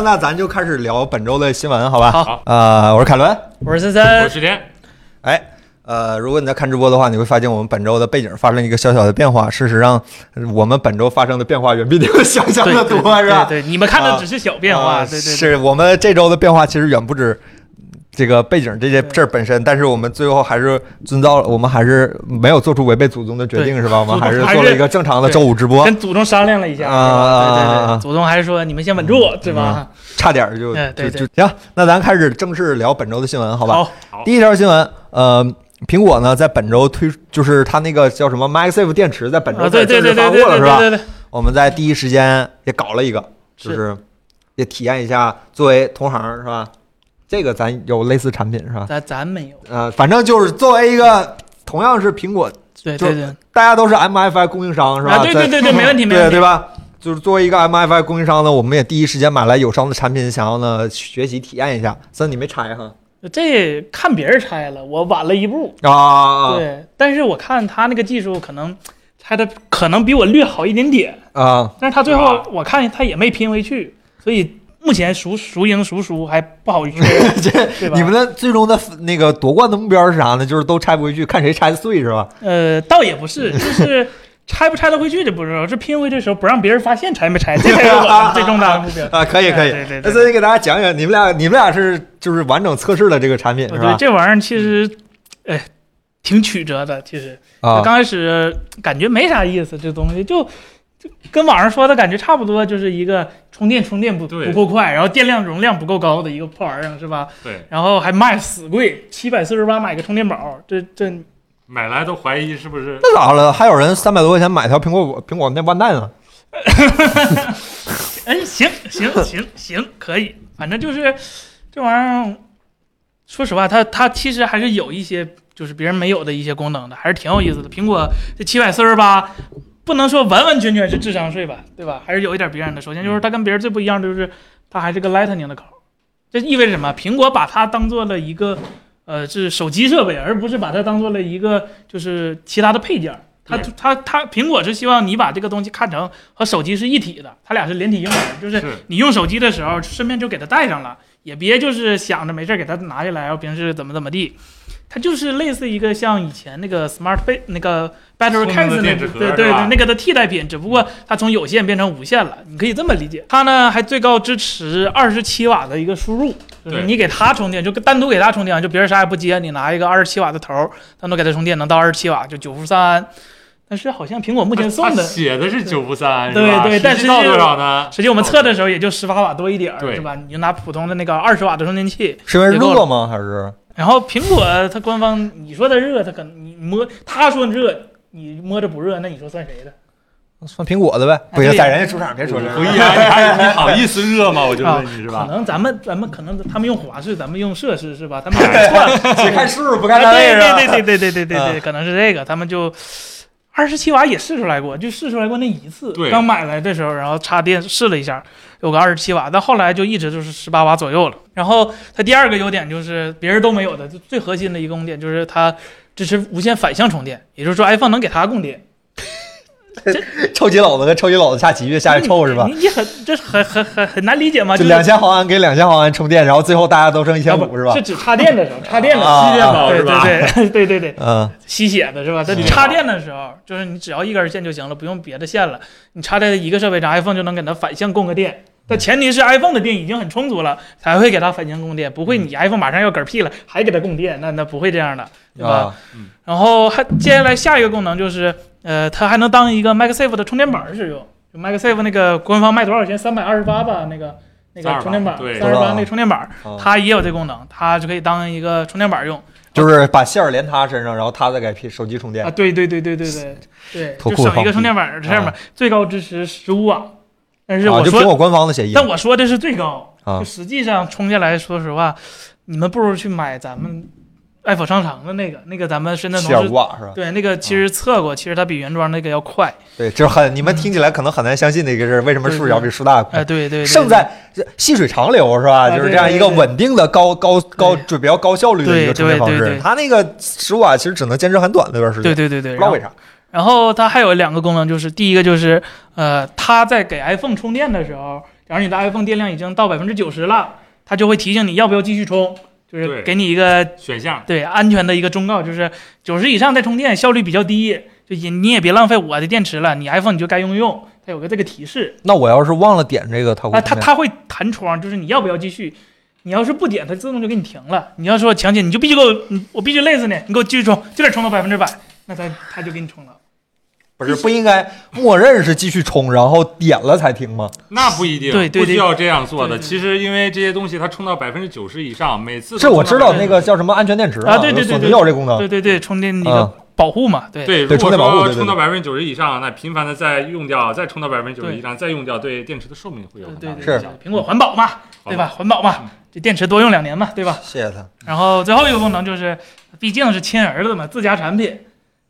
行，那咱就开始聊本周的新闻，好吧？好，呃，我是凯伦。我是森我森，是天，哎，呃，如果你在看直播的话，你会发现我们本周的背景发生一个小小的变化。事实上，呃我们本周发生的变化远比你们想象的多，是吧？对对，你们看的只是小变化，对对，是我们这周的变化其实远不止这个背景这些事儿本身，但是我们最后还是遵照了，我们还是没有做出违背祖宗的决定，是吧？我们还是做了一个正常的周五直播，跟祖宗商量了一下，啊祖宗还是说你们先稳住，对吧？差点儿就就就行。那咱开始正式聊本周的新闻，好吧？第一条新闻，呃，苹果呢在本周推，就是它那个叫什么 MagSafe 电池，在本周啊，对对正式发布了，是吧？对对对，我们在第一时间也搞了一个，就是也体验一下，作为同行是吧？这个咱有类似产品是吧？咱咱没有，呃，反正就是作为一个同样是苹果，对对对，大家都是 MFI 供应商是吧？啊，对对对对，没问题没问题对对，吧？就是作为一个 MFI 供应商呢，我们也第一时间买来友商的产品，想要呢学习体验一下。森，你没拆哈？这看别人拆了，我晚了一步，啊对，但是我看他那个技术可能拆的可能比我略好一点点，啊！但是他最后我看他也没拼回去，所以目前孰孰赢孰输还不好确认，这？你们的最终的那个夺冠的目标是啥呢？就是都拆不回去，看谁拆的碎是吧？呃，倒也不是，就是拆不拆得回去这不知道，是拼回去的时候不让别人发现拆没拆，这才是我们最重大的目标。啊，可以可以。对对对那所以给大家讲讲，你们俩你们俩是就是完整测试了这个产品是吧？这玩意儿其实，哎，挺曲折的。其实啊刚开始感觉没啥意思，这东西就就跟网上说的感觉差不多，就是一个充电充电不对不够快，然后电量容量不够高的一个破玩意儿，是吧？对，然后还卖死贵，七百四十八买个充电宝，这这买来都怀疑是不是那咋了？还有人三百多块钱买条苹果苹果那万代呢？哎，行行行行，可以，反正就是这玩意儿，说实话，它它其实还是有一些就是别人没有的一些功能的，还是挺有意思的。苹果这七百四十八，不能说完完全全是智商税吧，对吧？还是有一点别人的。首先就是它跟别人最不一样的，就是它还是个 Lightning 的口，这意味着什么？苹果把它当做了一个呃是手机设备，而不是把它当做了一个就是其他的配件。它它它，苹果是希望你把这个东西看成和手机是一体的，它俩是连体婴儿，就是是你用手机的时候顺便就给它带上了，也别就是想着没事儿给它拿下来，然后平时怎么怎么地。它就是类似一个像以前那个 Smart 那个 Battery Case 那对对对那个的替代品，只不过它从有线变成无线了，你可以这么理解。它呢还最高支持二十七瓦的一个输入，就是你给它充电，就单独给它充电，就别人啥也不接，你拿一个二十七瓦的头儿，单独给它充电能到二十七瓦，就九伏三安。但是好像苹果目前送的，写的是九伏三，对是吧对但实际实际到多少呢？实际我们测的时候也就十八瓦多一点儿，是吧？你就拿普通的那个二十瓦的充电器，是因为热吗？还是然后苹果它官方你说它热，它可能你摸他说热，你摸着不热，那你说算谁的？算苹果的呗？不行，在人家主场别说这个。不一样，你好意思热吗？我就啊问你是吧？可能咱们咱们可能他们用华氏，咱们用摄氏是吧？他们买错了，只看数不看啊单位是吧？对对对对对对对对可能是这个，他们就二十七瓦也试出来过，就试出来过那一次。对刚买来的时候，然后插电试了一下，有个二十七瓦，但后来就一直就是十八瓦左右了。然后它第二个优点就是别人都没有的，就最核心的一个功点就是它支持无线反向充电，也就是说 iPhone 能给它供电。臭鸡篓子跟臭鸡篓子下棋，越下越臭是吧？你你很这很很很很难理解吗？就两千毫安给两千毫安充电，然后最后大家都剩一千五是吧是？指插电的时候，插电的。啊吸电宝对是吧？对对对对对，嗯吸血的是吧？它嗯插电的时候，就是你只要一根线就行了，不用别的线了。你插在一个设备上，iPhone 就能给它反向供个电。但前提是 iPhone 的电已经很充足了，才会给它反向供电，不会你 iPhone 马上要嗝屁了还给它供电，那那不会这样的，对吧？啊然后还接下来下一个功能就是，呃，它还能当一个 MagSafe 的充电板使用。就 MagSafe 那个官方卖多少钱？三百二十八吧，那个那个充电板，对三十八那个充电板，啊它也有这功能，它就可以当一个充电板用就是把线儿连他身上，然后他再给手机充电啊。。对对对对对对对，就省一个充电板，这上面啊最高支持十五瓦。但是啊，我说，就苹果官方的协议但我说的是最高，啊就实际上充下来，说实话，你们不如去买咱们爱否商城的那个，那个咱们深圳七同事瓦是吧？对那个其实测过，其实它比原装那个要快。对，这很你们听起来可能很难相信的一个事儿，为什么数小比数大哎，快？对对对，胜在细水长流是吧？啊就是这样一个稳定的高高高就比较高效率的一个对充电方式。对对对它那个十五瓦其实只能坚持很短的一段时间，对对对对，不知道为啥。然后它还有两个功能，就是第一个就是呃，它在给 iPhone 充电的时候，假如你的 iPhone 电量已经到百分之九十了，它就会提醒你要不要继续充，就是给你一个选项，对安全的一个忠告，就是九十以上再充电效率比较低，就也你也别浪费我的电池了，你 iPhone 你就该用用，它有个这个提示那我要是忘了点这个，它会啊，它它会弹窗，就是你要不要继续。你要是不点，它自动就给你停了。你要说强姐，你就必须给我，我必须累死你，你给我继续充，就得充到百分之百，那它它就给你充了。不是不应该默认是继续充，然后点了才停吗？那不一定，对对对不需要这样做的。对对其实因为这些东西它充到百分之九十以上，每次都这我知道那个叫什么安全电池啊对对对索尼对有这功能。对对对，充电一啊个保护嘛，对对，对充如果说电保护对对对充到百分之九十以上，那频繁的再用掉，再充到百分之九十以上，再用掉，对电池的寿命会有很大对对是的影响。苹果环保嘛，对吧？环保嘛，这电池多用两年嘛，对吧？谢谢他。然后最后一个功能就是，毕竟是亲儿子嘛，自家产品，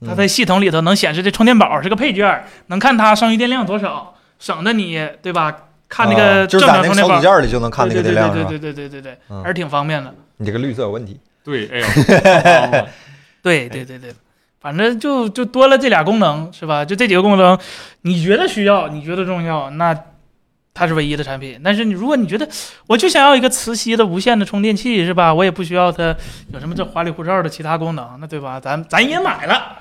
它在系统里头能显示这充电宝是个配件能看它剩余电量多少省得你对吧？看那个正常充电宝对对对对对对对对对对还是挺方便的。你这个绿色有问题。对哎 对对对对。反正就就多了这俩功能是吧？就这几个功能你觉得需要你觉得重要那它是唯一的产品。但是你如果你觉得我就想要一个磁吸的无线的充电器是吧？我也不需要它有什么这花里胡哨的其他功能那对吧？咱咱也买了。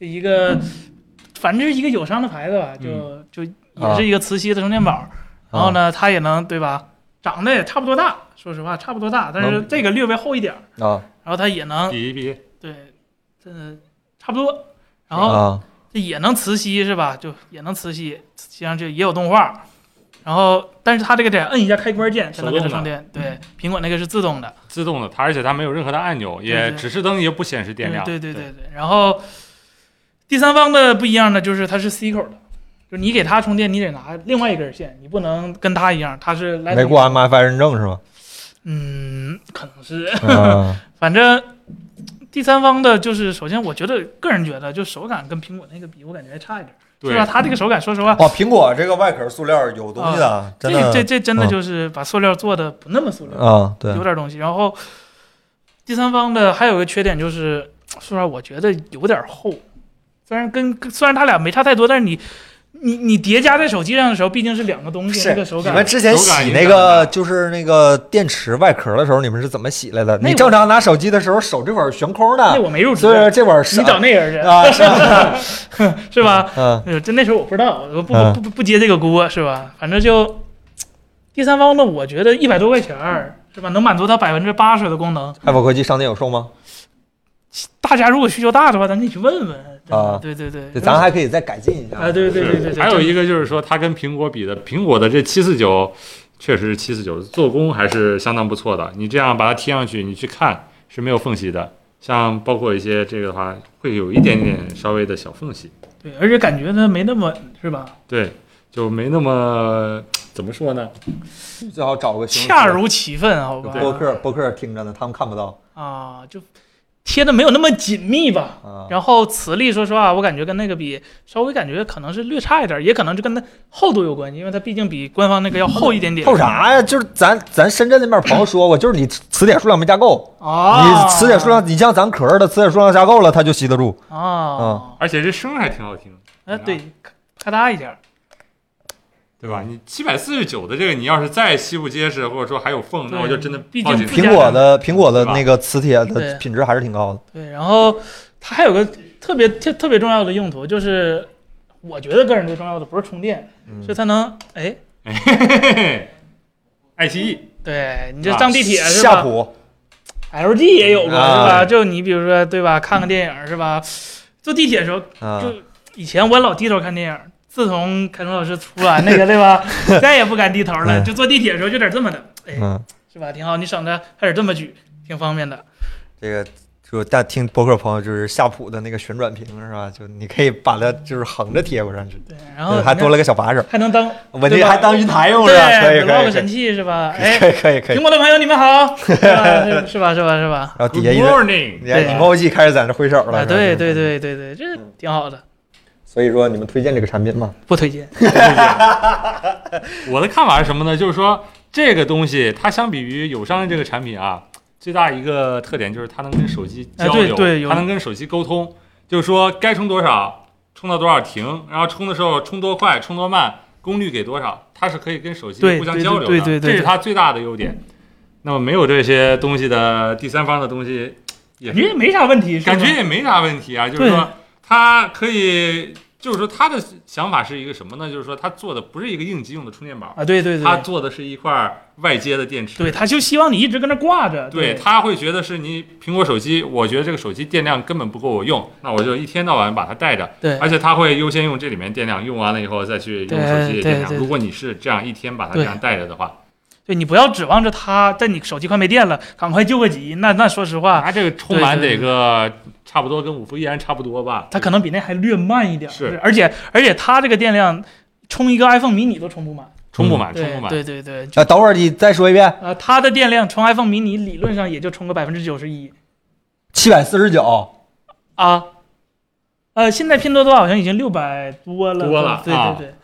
这一个，反正是一个友商的牌子吧，就就也是一个磁吸的充电宝。然后呢，它也能对吧？长得也差不多大，说实话差不多大，但是这个略微厚一点儿。啊然后它也能比一比，对，这差不多。然后啊这也能磁吸是吧？就也能磁吸，实际上就也有动画。然后，但是它这个得摁一下开关键才能给它充电。对，苹果那个是自动的，自动的，它而且它没有任何的按钮，也指示灯也不显示电量。对对对对对。然后第三方的不一样呢就是它是 C 口的，就是你给它充电，你得拿另外一根线，你不能跟它一样，它是来没过 MFI 认证是吗？嗯，可能是，嗯 反正第三方的，就是首先我觉得个人觉得，就手感跟苹果那个比，我感觉还差一点，对是吧？它这个手感，说实话，哇，苹果这个外壳塑料有东西的，真的这这这真的嗯就是把塑料做的不那么塑料，啊，对有点东西。然后第三方的还有一个缺点就是，说实话，我觉得有点厚。虽然跟虽然它俩没差太多，但是你你你叠加在手机上的时候，毕竟是两个东西，是那个手感你们。之前洗那个就是那个电池外壳的时候，你们是怎么洗来的？你正常拿手机的时候，手这块儿悬空的，那我没入职所，以这会儿是你找那人去，啊，是吧是吧？嗯就，那时候我不知道，我不嗯不不不接这个锅是吧？反正就第三方的，我觉得一百多块钱儿是吧，能满足它百分之八十的功能。爱否科技商店有售吗？大家如果需求大的话，咱可以去问问。啊对对对，对，咱还可以再改进一下。啊，对对对对对，还有一个个就是说，它跟苹果比的，苹果的这七四九确实是七四九，做工还是相当不错的。你这样把它贴上去，你去看是没有缝隙的。像包括一些这个的话，会有一点点稍微的小缝隙，对，而且感觉呢没那么是吧？对，就没那么怎么说呢？最好找个恰如其分，好吧？博客博客听着呢，他们看不到啊，就贴的没有那么紧密吧。啊。然后磁力，说实话，我感觉跟那个比，稍微感觉可能是略差一点，也可能就跟它厚度有关系，因为它毕竟比官方那个要厚一点点。厚啥呀？就是咱咱深圳那边朋友说过，就是你磁铁数量没加够，啊？你磁铁数量，你像咱壳的磁铁数量加够了，它就吸得住。啊？而且这声还挺好听，哎，对，咔咔嗒一下，对吧？你七百四十九的这个，你要是再吸不结实，或者说还有缝，那对我就真的毕竟苹果的苹果的那个磁铁的品质还是挺高的。对，然后它还有个特别特特别重要的用途，就是我觉得个人最重要的不是充电，嗯是它能哎，嘿嘿嘿爱奇艺对你这啊上地铁是吧夏普？LG 也有过是啊吧？就你比如说对吧，看个电影是吧？坐地铁的时候，啊就以前我老低头看电影，自从凯成老师出来那个对吧，再也不敢低头了，嗯就坐地铁的时候就得这么的，哎，嗯，是吧？挺好，你省着还得这么举，挺方便的。这个就大听播客朋友就是夏普的那个旋转屏是吧？就你可以把它就是横着贴过上去，对，然后还多了个小把手，还能当我这还当云台用是吧？可以可以可以器是吧？哎，可以可以可以苹。果的朋友你们好，是吧？是是吧？是吧？然后底下一人，morning，你看对 emoji 开始在那挥手了。对对。对对对，这挺好的，所以说你们推荐这个产品吗？不推荐。我的看法是什么呢？就是说这个东西它相比于友商的这个产品啊，最大一个特点就是它能跟手机哎交流，对对它能跟手机沟通，就是说该充多少充到多少停，然后充的时候充多快充多慢，功率给多少，它是可以跟手机互相交流的，对对对对这是它最大的优点。那么没有这些东西的第三方的东西，也是感觉也没啥问题，感觉也没啥问题啊。就是说，它可以，就是说他的想法是一个什么呢？就是说他做的不是一个应急用的充电宝，啊，对对对，他做的是一块外接的电池。对，他就希望你一直跟那挂着，对，他会觉得是你苹果手机，我觉得这个手机电量根本不够我用，那我就一天到晚把它带着，对。而且他会优先用这里面电量，用完了以后再去用手机的电量。如果你是这样一天把它这样带着的话，对你不要指望着它在你手机快没电了，赶快救个急。那那说实话，它这个充满得个差不多跟五伏依然差不多吧？它可能比那还略慢一点。是，而且而且它这个电量，充一个 iPhone mini 都充不满。充不满，充不满。对对对，啊，等会儿你再说一遍，呃，它的电量充 iPhone mini 理论上也就充个百分之九十一七百四十九，啊。呃，现在拼多多好像已经六百多了，多了对啊对对，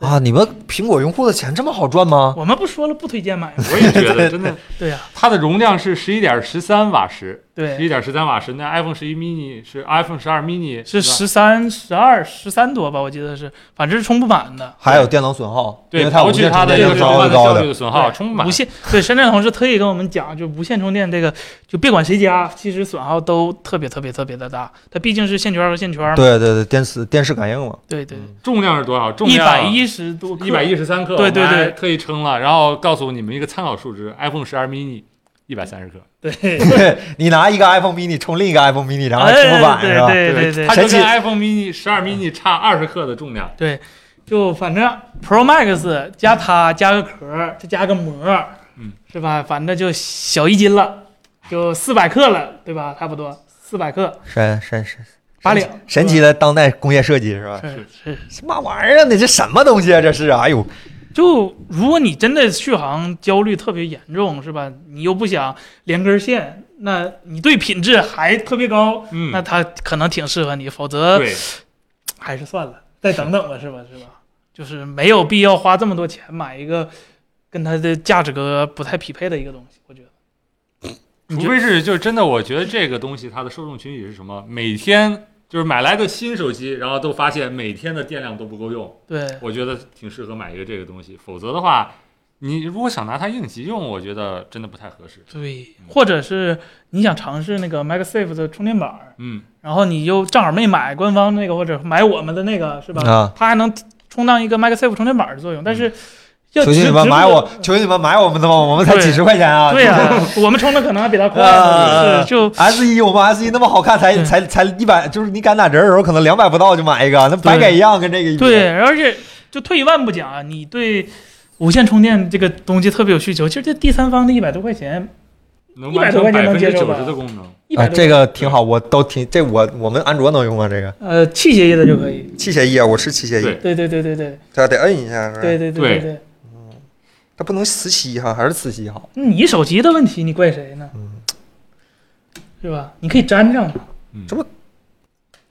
啊，你们苹果用户的钱这么好赚吗？我们不说了，不推荐买吗？我也觉得 真的，对呀、它的容量是十一点十三瓦时，十对，一点十三瓦时。那 iPhone 十一 mini 是 iPhone 十二 mini 是十三、十二、十三多吧，我记得是，反正是充不满的。还有电能损耗，对，刨去它的这个高的高的。效率的损耗，充不满无。线对深圳同事特意跟我们讲，就无线充电这个，就别管谁家，其实损耗都特别特别特别的大。它毕竟是线圈和线圈嘛。对对对，电磁电视感应嘛，对对，重量是多少？重一百一十多克，一百一十三克，对对对特意称了，然后告诉你们一个参考数值，iPhone 十二 mini 一百三十克，对，你拿一个 iPhone mini 充另一个 iPhone mini，然后还哎充不满是吧？对对对它就跟 iPhone mini 十二 mini 差二十克的重量，对，就反正 Pro Max 加它加个壳，再加个膜，嗯，是吧？反正就小一斤了，就四百克了，对吧？差不多四百克，神神神八两，神奇的当代工业设计是吧？是是。什么玩意儿啊？你这什么东西啊？这是？哎呦，就如果你真的续航焦虑特别严重，是吧？你又不想连根线，那你对品质还特别高，嗯，那它可能挺适合你，否则，还是算了，再等等吧，是吧？是吧？就是没有必要花这么多钱买一个跟它的价值不太匹配的一个东西，我觉得。除非是就是真的，我觉得这个东西它的受众群体是什么？每天就是买来个新手机，然后都发现每天的电量都不够用，对我觉得挺适合买一个这个东西。否则的话，你如果想拿它应急用，我觉得真的不太合适。对，或者是你想尝试那个 MagSafe 的充电板，嗯，然后你又正好没买官方那个或者买我们的那个，是吧？啊它还能充当一个 MagSafe 充电板的作用，但是要求求你们买我，求求你们买我们的吧，我们才几十块钱啊！对呀、我们充的可能还比他快是就 S 一我们 S 一那么好看，才才才一百，就是你敢打折的时候可能两百不到就买一个，那白给一样，跟这个一比。对，而且就退一万步讲啊，你对无线充电这个东西特别有需求，其实这第三方的一百多块钱，100能完成多块钱百分之九能接受吧十的功能。啊，一百、这个挺好，我都挺这我我们安卓能用吗？这个呃器械翼的就可以。器械翼啊，我是器械翼，对对对对对对这得摁一下，是吧？对对对对对，它不能磁吸哈，还是磁吸好？你手机的问题，你怪谁呢？嗯是吧？你可以粘上这不。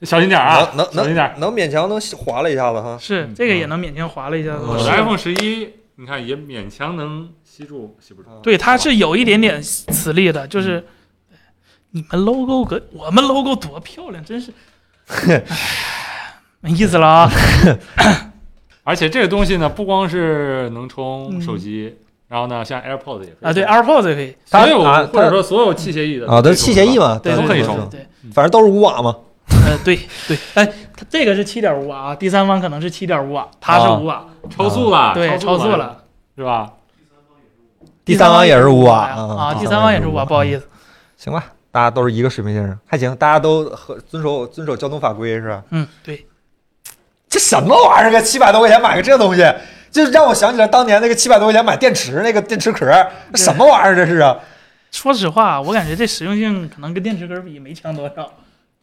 小心点儿啊，能能小心点儿。能能勉强能划了一下子哈。嗯是这个也能勉强划了一下子。我的 iPhone 十一，你看也勉强能吸住，吸不住。对，它是有一点点磁力的，就是你们 logo 跟我们 logo 多漂亮，真是，没意思了啊！而且这个东西呢，不光是能充嗯手机，然后呢，像 AirPods 也可以啊，对，AirPods 也可以，所有它或者说所有器械翼的啊，都是器械翼嘛，对，都可以充对对，反正都是五瓦嘛。呃，对对，哎，它这个是七点五瓦啊，第三方可能是七点五瓦，它是啊五瓦，超速了，对，超速了，是吧？第三方也是五瓦啊啊，第三方也是五瓦，不好意思，行吧，大家都是一个水平线上，还行，大家都和遵守遵守交通法规是吧？嗯，对，这什么玩意儿？个七百多块钱买个这东西，就让我想起来当年那个七百多块钱买电池那个电池壳，这什么玩意儿这是啊？说实话，我感觉这实用性可能跟电池壳比没强多少，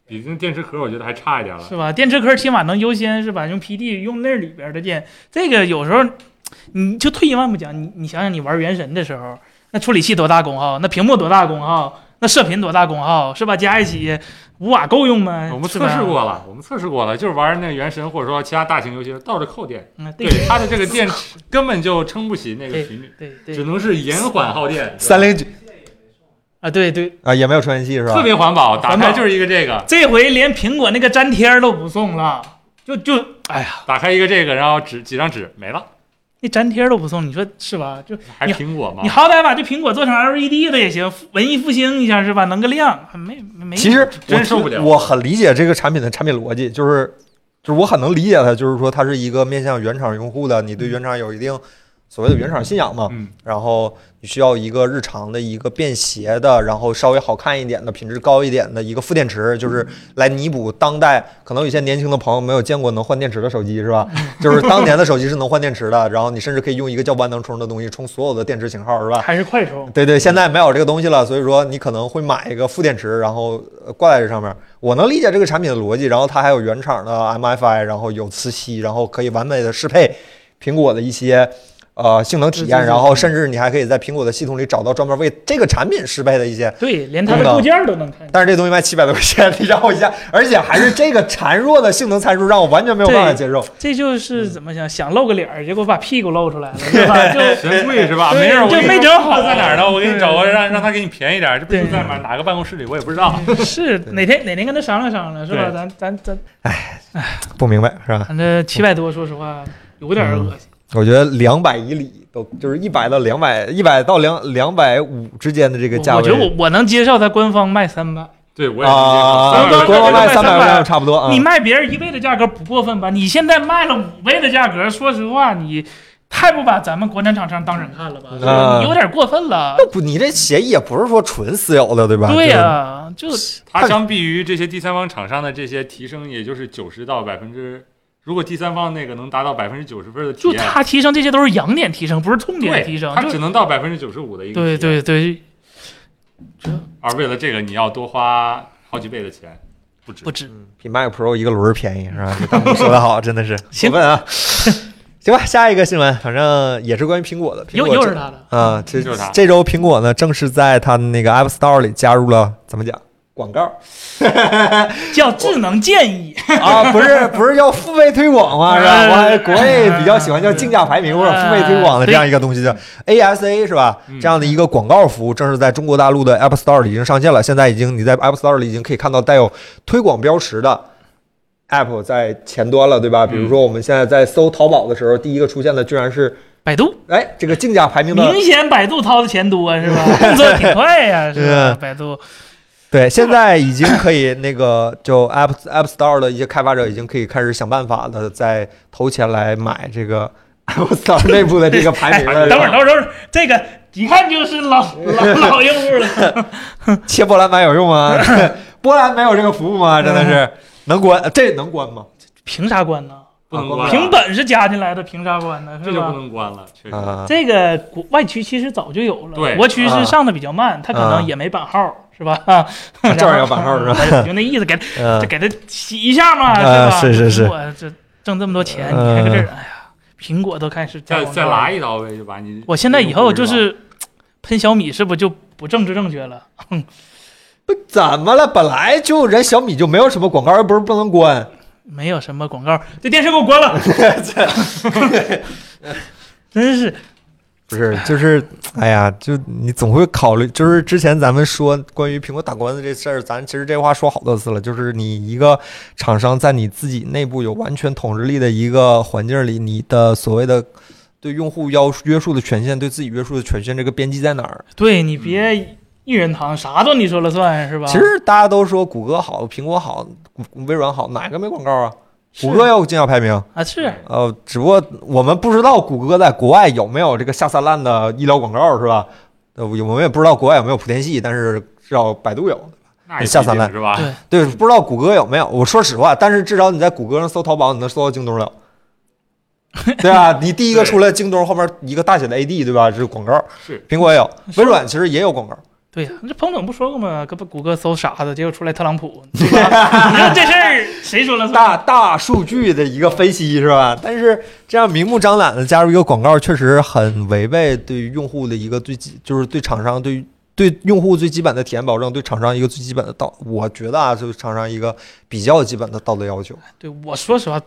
比那电池壳我觉得还差一点了。是吧？电池壳起码能优先是吧？用 PD 用那里边的电，这个有时候你就退一万步讲，你你想想你玩原神的时候，那处理器多大功耗，那屏幕多大功耗，那射频多大功耗，是吧？加一起五瓦够用吗？我们测试过了，我们测试过了，就是玩那个原神或者说其他大型游戏倒着扣电，嗯，对对它的这个 电池根本就撑不起那个频率，对对只能是延缓耗电，三零九啊，对对，啊也没有充电器是吧？特别环保，打开就是一个这个。这回连苹果那个粘贴都不送了，就就哎呀，打开一个这个，然后纸几张纸没了，那粘贴都不送，你说是吧？就还是苹果吗你？好歹把这苹果做成 LED 的也行，文艺复兴一下是吧？能个亮，没没没。其实我真受不了我很理解这个产品的产品逻辑，就是就是我很能理解它，就是说它是一个面向原厂用户的，你对原厂有一定所谓的原厂信仰嘛，嗯，然后你需要一个日常的一个便携的，然后稍微好看一点的、品质高一点的一个副电池，就是来弥补当代可能有些年轻的朋友没有见过能换电池的手机，是吧？就是当年的手机是能换电池的，然后你甚至可以用一个叫万能充的东西充所有的电池型号，是吧？还是快充，对对，现在没有这个东西了，所以说你可能会买一个副电池，然后呃挂在这上面。我能理解这个产品的逻辑，然后它还有原厂的 MFI，然后有磁吸，然后可以完美的适配苹果的一些呃性能体验，然后甚至你还可以在苹果的系统里找到专门为这个产品适配的一些。对，连它的部件都能看。但是这东西卖七百多块钱，你让我 一下，而且还是这个孱弱的性能参数，让我完全没有办法接受。这就是怎么想想露个脸儿，结果把屁股露出来了，对吧？就嫌贵是吧？没事，我就跟你说没整好在哪儿呢？我给你找个让让他给你便宜点，这不对是在哪哪个办公室里，我也不知道。是哪天哪天跟他商量商量，是吧？咱咱咱哎，不明白是吧？反正七百多，说实话有点恶心。我觉得两百以里都就是一百到两百，一百到两两百五之间的这个价位。我觉得我我能接受他官方卖三百，对，我也啊，理解对官方卖三百块钱差不多啊。你卖别人一倍的价格不过分吧？你现在卖了五倍的价格，说实话，你太不把咱们国产厂商当人看了吧？有点过分了。那不，你这协议也不是说纯私有的，对吧？对呀、就它相比于这些第三方厂商的这些提升，也就是九十到百分之，如果第三方那个能达到百分之九十分的体就验，它提升这些都是痒点提升，不是痛点提升。就它只能到百分之九十五的一个对对对，而为了这个你要多花好几倍的钱，不止不。止。嗯比 Mac Pro 一个轮儿便宜是吧？弹幕说的好，真的是行啊！行吧，下一个新闻，反正也是关于苹果的。苹又又是他的，啊，这就是它这周苹果呢正式在它的那个 App Store 里加入了怎么讲广告 叫智能建议。啊？不是不是叫付费推广吗？是吧？呃我还国内比较喜欢叫竞价排名或者付费推广的这样一个东西，叫 ASA 是吧？嗯这样的一个广告服务正是在中国大陆的 App Store 里已经上线了。现在已经你在 App Store 里已经可以看到带有推广标识的 App 在前端了，对吧？比如说我们现在在搜淘宝的时候，第一个出现的居然是百度哎这个竞价排名的明显百度掏的钱多是吧？动作挺快呀，是吧？是百度对，现在已经可以那个 就 App App Store 的一些开发者已经可以开始想办法的在投钱来买这个 App Store 内部的这个排名了。等会儿，等会儿，等会儿，这个一看就是老老 老用户了。切波兰版有用吗？波兰没有这个服务吗？真的是能关？这能关吗？凭啥关呢？啊不能关，凭本事加进来的，凭啥关呢？这就不？能关了，确实。啊，这个国外区其实早就有了，对国区啊是上的比较慢，它可啊能也没版号，是吧？这玩意儿有版号是吧吧？就那意思，给 嗯就给他洗一下嘛，是吧？是是是我这挣这么多钱，嗯你还搁这儿，哎呀，苹果都开始加再再。拉一刀呗，就把你。我现在以后就是 喷小米，是不是就不政治正确了？不怎么了？本来就人小米就没有什么广告，又不是不能关。没有什么广告，这电视给我关了。真是不是，就是，哎呀，就你总会考虑，就是之前咱们说关于苹果打官司这事儿，咱其实这话说好多次了，就是你一个厂商在你自己内部有完全统治力的一个环境里，你的所谓的对用户要约束的权限，对自己约束的权限，这个边际在哪儿？对你别一人堂，啥都你说了算是吧？其实大家都说谷歌好，苹果好，微软好，哪个没广告啊？谷歌也有竞价排名，啊是呃，只不过我们不知道谷歌在国外有没有这个下三滥的医疗广告，是吧？呃，我们也不知道国外有没有莆田系，但是至少百度有。那下三滥是吧？对对，不知道谷歌有没有。我说实话，但是至少你在谷歌上搜淘宝，你能搜到京东了。对啊，你第一个出来京东后面一个大写的 AD，对吧？这是广告。是苹果也有，微软其实也有广告。对呀，这彭总不说过吗？搁不谷歌搜傻子，结果出来特朗普？你说这事儿谁说了算？大大数据的一个分析是吧？但是这样明目张胆的加入一个广告，确实很违背对于用户的一个最基，就是对厂商对于对用户最基本的体验保证，对厂商一个最基本的道，我觉得啊，就是厂商一个比较基本的道德要求。对我说实话，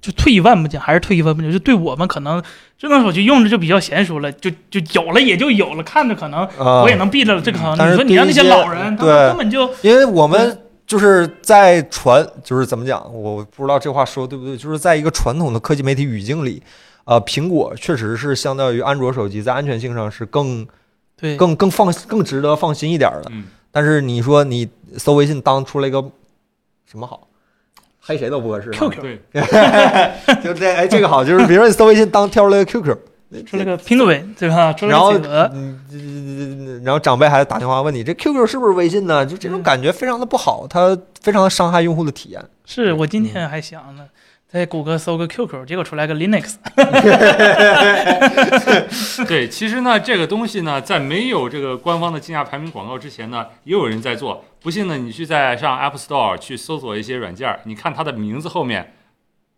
就退一万步讲，还是退一万步讲，就对我们可能智能手机用着就比较娴熟了，就就有了也就有了，看着可能啊、我也能避着了这可能。但是你说你让那些老人，他们根本就因为我们就是在传，就是怎么讲，我不知道这话说对不对，就是在一个传统的科技媒体语境里，呃，苹果确实是相较于安卓手机在安全性上是更对，更更放更值得放心一点儿的。嗯，但是你说你搜微信当出来一个什么好，黑谁都不合适。QQ 对，就这哎，这个好，就是比如说你搜微信当跳出来个 QQ，出来个 Penguin 对吧？出了然后然后长辈还打电话问你这 QQ 是不是微信呢？就这种嗯感觉非常的不好，它非常的伤害用户的体验。是我今天还想呢，在谷歌搜个 QQ，结果出来个 Linux，对，其实呢，这个东西呢，在没有这个官方的竞价排名广告之前呢，也有人在做。不信呢，你去在上 App Store 去搜索一些软件儿，你看它的名字后面，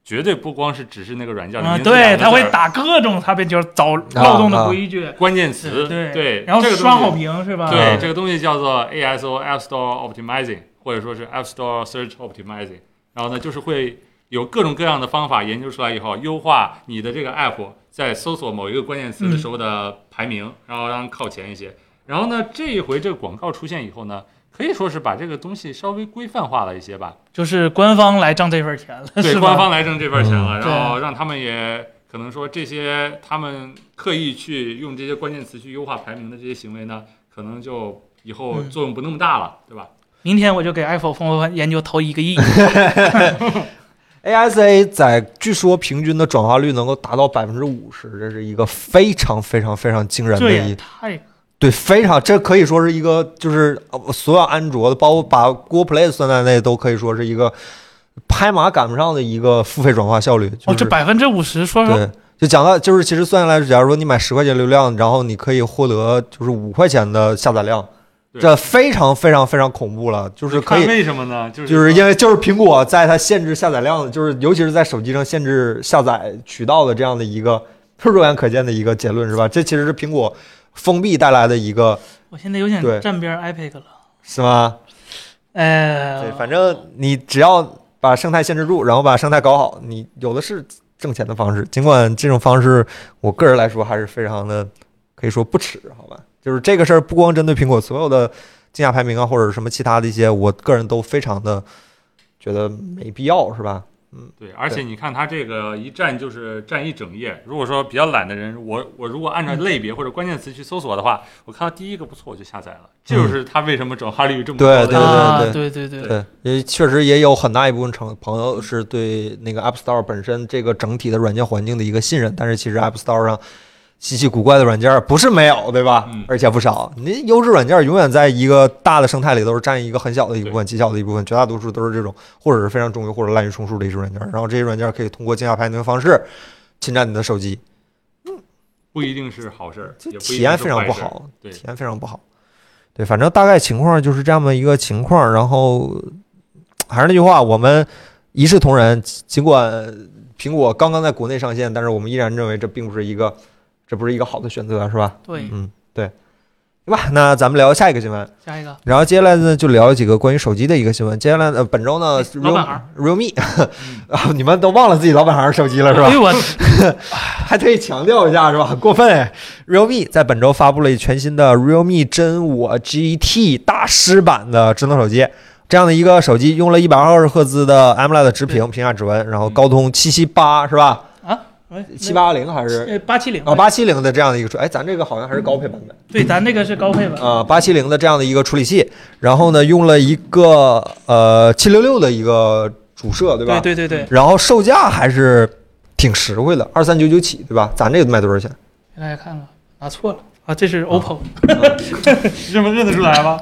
绝对不光是只是那个软件的啊，名字，对，两个字儿他会打各种他边就是找漏洞的规矩，关键词，对对，然后刷好评是吧？对，嗯这个东西叫做 ASO App Store Optimizing，或者说是 App Store Search Optimizing。然后呢，就是会有各种各样的方法研究出来以后，优化你的这个 App 在搜索某一个关键词的时候的排名，然后让靠前一些。然后呢，这一回这个广告出现以后呢，可以说是把这个东西稍微规范化了一些吧。就是官方来挣这份钱了，对，官方来挣这份钱了，嗯然后让他们也可能说这些他们刻意去用这些关键词去优化排名的这些行为呢，可能就以后嗯作用不那么大了，对吧？明天我就给 iPhone 蜂窝研究投一个亿，ASA 在据说平均的转化率能够达到百分之五十，这是一个非常非常非常惊人的一也太对，非常这可以说是一个就是呃所有安卓的，包括把 Google Play 算在内，都可以说是一个拍马赶不上的一个付费转化效率。就是、哦，这百分之五十，说实话，对，就讲到就是其实算下来，假如说你买十块钱流量，然后你可以获得就是五块钱的下载量，对这非常非常非常恐怖了，就是可以为什么呢？就是就是因为就是苹果在它限制下载量，就是尤其是在手机上限制下载渠道的这样的一个 肉眼可见的一个结论，是吧？这其实是苹果封闭带来的一个，我现在有点对站边 iPad 了，是吗？哎，对，反正你只要把生态限制住，然后把生态搞好，你有的是挣钱的方式。尽管这种方式，我个人来说还是非常的可以说不耻，好吧？就是这个事儿不光针对苹果，所有的竞价排名啊，或者什么其他的一些，我个人都非常的觉得没必要，是吧？嗯对，而且你看它这个一站就是站一整页。如果说比较懒的人，我我如果按照类别或者关键词去搜索的话，我看到第一个不错，我就下载了。这就是它为什么转化率这么高的对啊，对对对对，对，也确实也有很大一部分成朋友是对那个 App Store 本身这个整体的软件环境的一个信任，但是其实 App Store 上稀奇古怪的软件不是没有，对吧？嗯而且不少。你优质软件永远在一个大的生态里都是占一个很小的一部分、极小的一部分，绝大多数都是这种或者是非常中游或者滥竽充数的一种软件。然后这些软件可以通过竞价排名的方式侵占你的手机，嗯不一定是好事儿，这也不一定体验非常。不好，对体验非常不好。对，反正大概情况就是这么一个情况。然后还是那句话，我们一视同仁。尽管苹果刚刚在国内上线，但是我们依然认为这并不是一个，这不是一个好的选择，是吧？对，嗯，对，对吧？那咱们聊下一个新闻，下一个然后接下来呢就聊几个关于手机的一个新闻。接下来呢，本周呢老板行，realme 啊，你们都忘了自己老板行手机了是吧哎？呦我 还特意强调一下是吧？很过分哎！realme 在本周发布了全新的 realme 真我 GT 大师版的智能手机，这样的一个手机用了一百二十赫兹的 AMOLED 直屏屏下指纹，然后高通七七八是吧？七八零还是呃八七零啊八七零的这样的一个处，哎，咱这个好像还是高配版本对，咱这个是高配版，啊，八七零的这样的一个处理器，然后呢用了一个呃七六六的一个主摄，对吧？对对对对，然后售价还是挺实惠的，二三九九起，对吧？咱这个卖多少钱？给大家看看，拿错了啊，这是 OPPO，你 这么认得出来吗？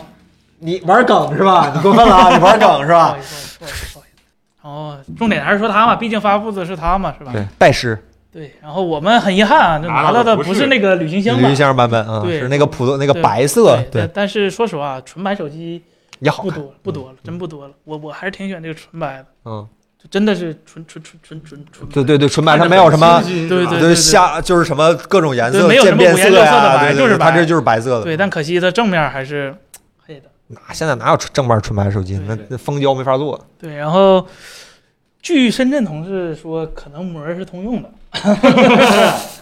你玩梗是吧？你过分了啊！你玩梗是不好吧？意思，不好意思，不好意思。哦，重点还是说他嘛，毕竟发布的是他嘛，是吧？对，拜师对。然后我们很遗憾啊，就拿拿到的不是那个旅行箱版旅行，箱版本啊，对是那个普通那个白色，对。对，但是说实话，纯白手机也好看，不多不多了，真不多了。我我还是挺喜欢这个纯白的，嗯，就真的是纯纯纯纯纯纯。对对对，纯白它没有什么，对对对就是下就是什么各种颜色没有什么渐变五颜六色的呀，白就是它这就是白色的。对，但可惜它正面还是黑的。哪现在哪有正版纯白手机？那那蜂胶没法做。对，然后据深圳同事说，可能膜是通用的。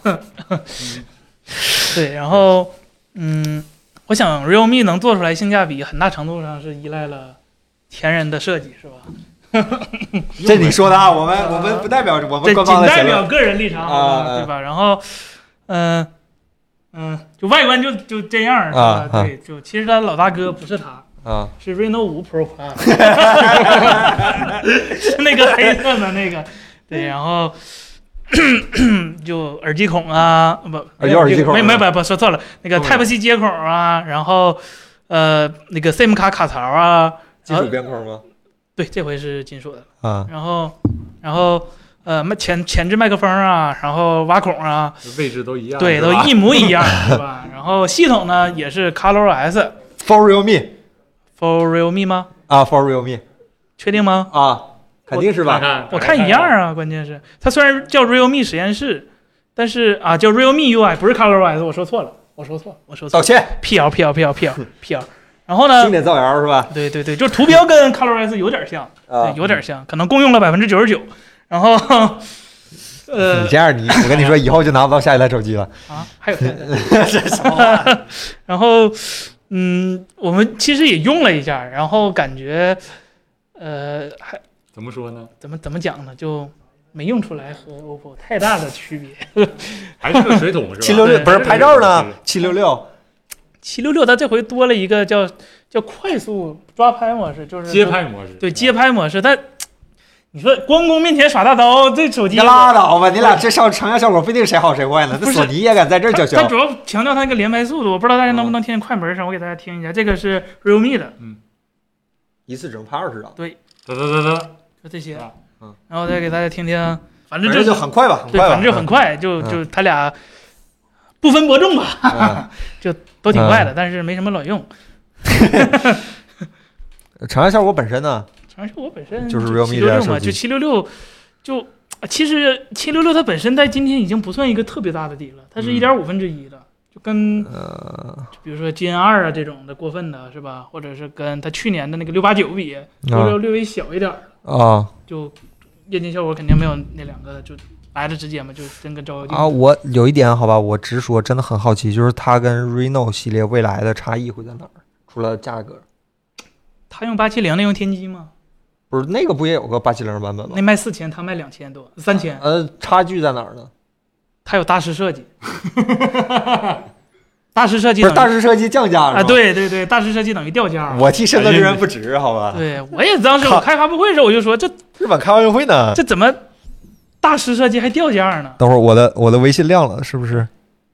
对，然后嗯，我想 realme 能做出来性价比，很大程度上是依赖了前人的设计是吧？这你说的啊，我们我们不代表我们官方仅代。表个人立场，好吧啊对吧？然后，嗯、嗯，就外观就就这样，是吧？对，就其实他老大哥不是他，啊，是 Reno 五 Pro Plus，是那个黑色的那个，对，然后就耳机孔啊，不，啊有耳机孔没没啊不不说错了，那个 Type C 接口啊，然后呃那个 SIM 卡卡槽啊，金属边框吗？对，这回是金属的，啊，然后然后呃麦前前置麦克风啊，然后挖孔啊，位置都一样，对，都一模一样，是吧？然后系统呢也是 ColorOS For Realme for Realme 吗？啊，For Realme 确定吗？啊，肯定是吧？我看一样，啊，关键是它虽然叫 Realme 实验室，但是啊叫 Realme UI，不是 ColorOS，我说错了，我说错，我说错道歉，，PL PL PL PL PL。然后呢经，典造谣是吧？对对对，就图标跟 ColorOS 有点像，啊对，，有点像，可能共用了百分之九十九。然后，呃你这样你，我跟你说，以后就拿不到下一代手机了。啊，还有这个，然后，嗯，我们其实也用了一下，然后感觉，呃，还怎么说呢？怎么怎么讲呢？就没用出来和 OPPO 太大的区别。还是个水桶是吧？七六六不是拍照呢？七六六七六六它这回多了一个叫叫快速抓拍模式，就是街拍模式，对街拍模式。但你说关公面前耍大刀，这手机你拉倒吧，你俩这效成像效果不一定谁好谁坏呢。这索尼也敢在这儿叫嚣。它它主要强调它那个连拍速度，我不知道大家能不能听见快门声，我给大家听一下。这个是 Realme 的，嗯。一次只能拍二十张，对，得得得得，就这些。啊，嗯，然后再给大家听听，反正这就就很快吧，很对，快吧，反正就很快，就嗯。就他俩不分伯仲吧，就。都挺快的，但是没什么卵用。嗯 成像效果本身呢，长效果本身就是七 Realme 六六嘛，就七六六，就其实七六六它本身在今天已经不算一个特别大的底了，它是嗯一点五分之一的，就跟比如说 GN 二啊这种的过分的是吧？或者是跟它去年的那个六八九比，都啊要略微小一点儿，啊就液晶效果肯定没有那两个就来的直接嘛，就真跟照妖镜啊！我有一点好吧，我直说，真的很好奇，就是它跟 Reno 系列未来的差异会在哪儿？除了价格，它用八七零，那用天玑吗？不是那个不也有个八七零版本吗那？卖四千，他卖两千多，三千。呃，差距在哪儿呢？他有大师设计，大师设计不是大师设计降价了啊，对对对，大师设计等于掉价。我替深圳之人不值，好吧？对我也当时我开发布会的时候我就说这日本开奥运会呢？这怎么大师设计还掉价呢？等会儿我的我的微信亮了，是不是？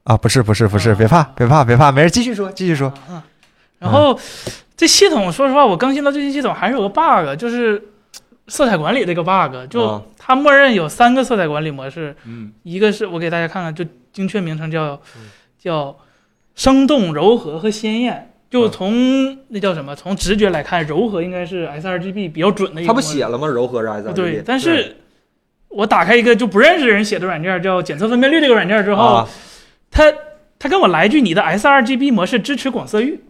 啊，不是不是不是，别怕别怕别怕，没事，继续说继续说。啊，然后这系统说实话，我更新到最新系统还是有个 bug，就是色彩管理这个 bug，啊就它默认有三个色彩管理模式，嗯，一个是我给大家看看，就精确名称叫嗯叫生动、柔和和鲜艳。就嗯从那叫什么？从直觉来看，柔和应该是 sRGB 比较准的一个他。不写了吗？柔和是 sRGB 对，但是我打开一个就不认识人写的软件，叫检测分辨率这个软件之后，啊他他跟我来句你的 sRGB 模式支持广色域，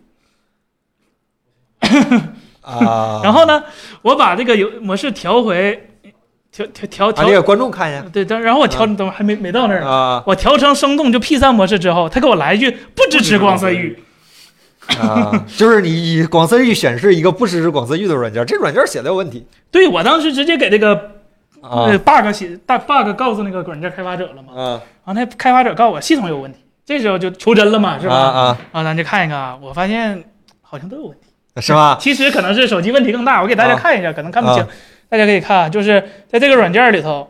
啊，然后呢，我把这个游模式调回调调调啊，调，你给观众看一下。对，但然后我调，啊等会儿还没没到那儿呢，啊。我调成生动就 P 三模式之后，他给我来一句不支持广色域，啊，就是你以广色域显示一个不支持广色域的软件，这软件写的有问题。对我当时直接给这个啊呃 bug 写大 bug 告诉那个软件开发者了嘛，啊。然后那开发者告诉我系统有问题，这时候就求真了嘛，是吧？啊啊，啊，咱就看一看啊，我发现好像都有问题。是吧？其实可能是手机问题更大，我给大家啊看一下，可能看不清，啊大家可以看啊，就是在这个软件里头，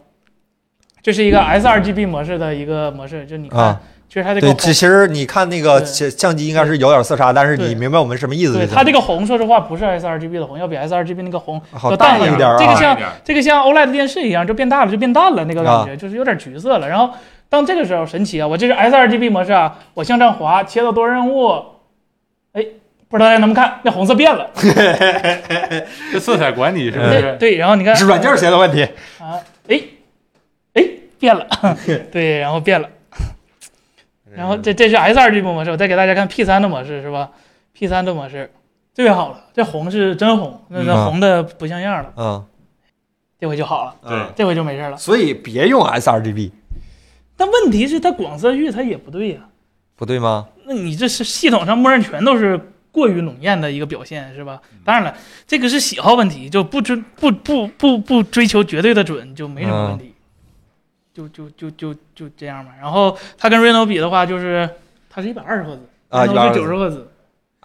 这是一个 sRGB 模式的一个模式，就你看，啊其实它这个其实你看那个相相机应该是有点色差，但是你明白我们什么意思？对它这个红，说实话不是 sRGB 的红，要比 sRGB 那个红要淡一点啊淡一点这个像这个像 OLED 电视一样，就变大了就变淡了那个感啊觉，就是有点橘色了。然后当这个时候神奇啊，我这是 sRGB 模式啊，我向上滑切到多任务，哎，不知道大家能不能看，那红色变了，这色彩管理是不是？对对，然后你看是软件写的问题。啊，哎，哎，变了，对，然后变了，然后这这是 S 二 G 模式，我再给大家看 P 3的模式是吧？P 3的模式最好了，这红是真红，那那嗯红的不像样了，嗯，这回就好了，对这回就没事了。所以别用 sRGB，但问题是它广色域它也不对呀、不对吗？那你这是系统上默认全都是过于浓艳的一个表现，是吧？当然了，这个是喜好问题，就不追不不不不追求绝对的准，就没什么问题，就就就就就这样吧。然后它跟 Reno 比的话，就是它是一百二十赫兹，啊，Reno 是九十赫兹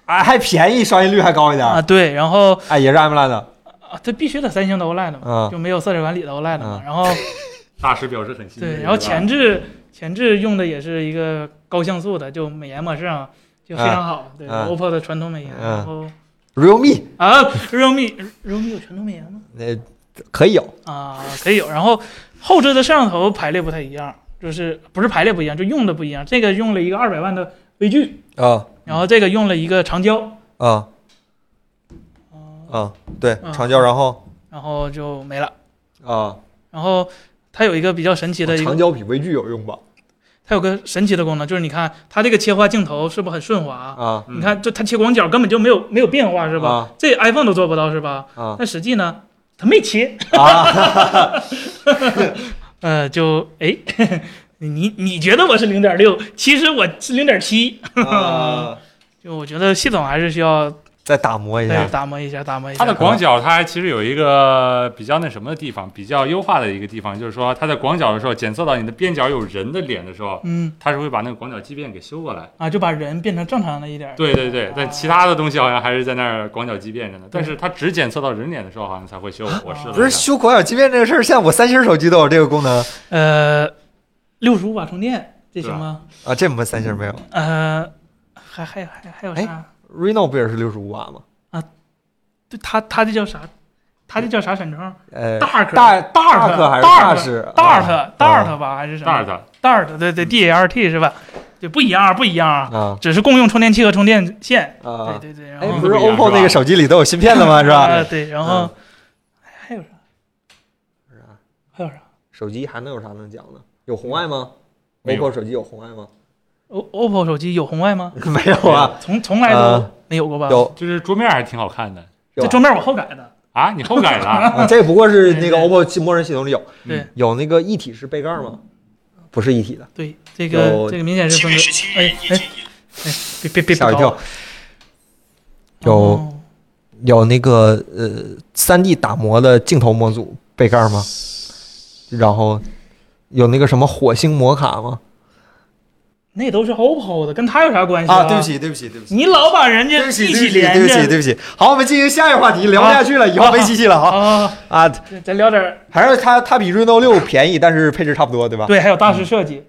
哎，还便宜，刷新率还高一点。啊，对，然后哎，也是 AMOLED 的。啊，这必须得三星的 OLED 嘛，嗯就没有色彩管理的 OLED 嘛。嗯然后 大师表示很欣慰。对，然后前置前置用的也是一个高像素的，就美颜模式上就非常好，对、嗯 OPPO 的传统美颜。嗯然后 Realme 啊，realme realme 有传统美颜吗？那可以有，啊，可以有。然后后置的摄像头排列不太一样，就是不是排列不一样，就用的不一样。这个用了一个二百万的微距，啊然后这个用了一个长焦，啊啊，对，嗯长焦，然后然后就没了。啊，然后它有一个比较神奇的一个长焦比微距有用吧？它有个神奇的功能，就是你看它这个切换镜头是不是很顺滑？啊嗯你看，就它切广角根本就没有没有变化，是吧？啊这 iPhone 都做不到，是吧？啊但实际呢，它没切，啊！呃，就哎，你你觉得我是零点六，其实我是零点七，啊 就我觉得系统还是需要再打磨一再下。打磨一下，打磨一下。它的广角，它其实有一个比较那什么的地方，比较优化的一个地方，就是说它在广角的时候检测到你的边角有人的脸的时候，嗯它是会把那个广角畸变给修过来。啊，就把人变成正常的一点儿。对对对，但其他的东西好像还是在那儿广角畸变着呢。但是它只检测到人脸的时候，好像才会修。我试了一下，不是修广角畸变这个事儿，现在我三星手机都有这个功能呃，六十五瓦充电，这行吗？啊，这我们三星没有。呃，还还还还有啥？Reno 不也是六十五瓦吗？啊对，它它这叫啥？它这叫啥闪充呃，？Dark 大 Dark 还是 Dark 大是 Dart Dart 吧，还是什么大的 Dart？对对，D A R T 是吧？对，不一样，不一样啊，啊只是共用充电器和充电线。啊！对对对，然哎，后不是 OPPO 那个手机里都有芯片的吗？是吧？啊对，然后还有啥？还有啥手机还能有啥能讲的？有红外吗？OPPO 手机有红外吗？？O OPPO 手机有红外吗？没有啊，从从来都呃没有过吧？有就是桌面还挺好看的这桌面我后改的。啊！你后改的？啊，这不过是那个 OPPO 系默认系统里有对有那个一体式杯盖吗？不是一体的，对，这个这个明显是分割。哎哎哎，别别别吓我一跳。有哦有那个呃三 D 打磨的镜头模组杯盖吗？然后有那个什么火星摩卡吗？那都是 OPPO 的，跟他有啥关系啊，对不，起，对不起，对不起。你老把人家一对不起，连着对不起，对不起。好，我们进行下一个话题，聊不下去了，以后没机器了。好啊，啊，咱聊点还是它它比 Reno 六便宜，但是配置差不多，对吧？对，还有大师设计。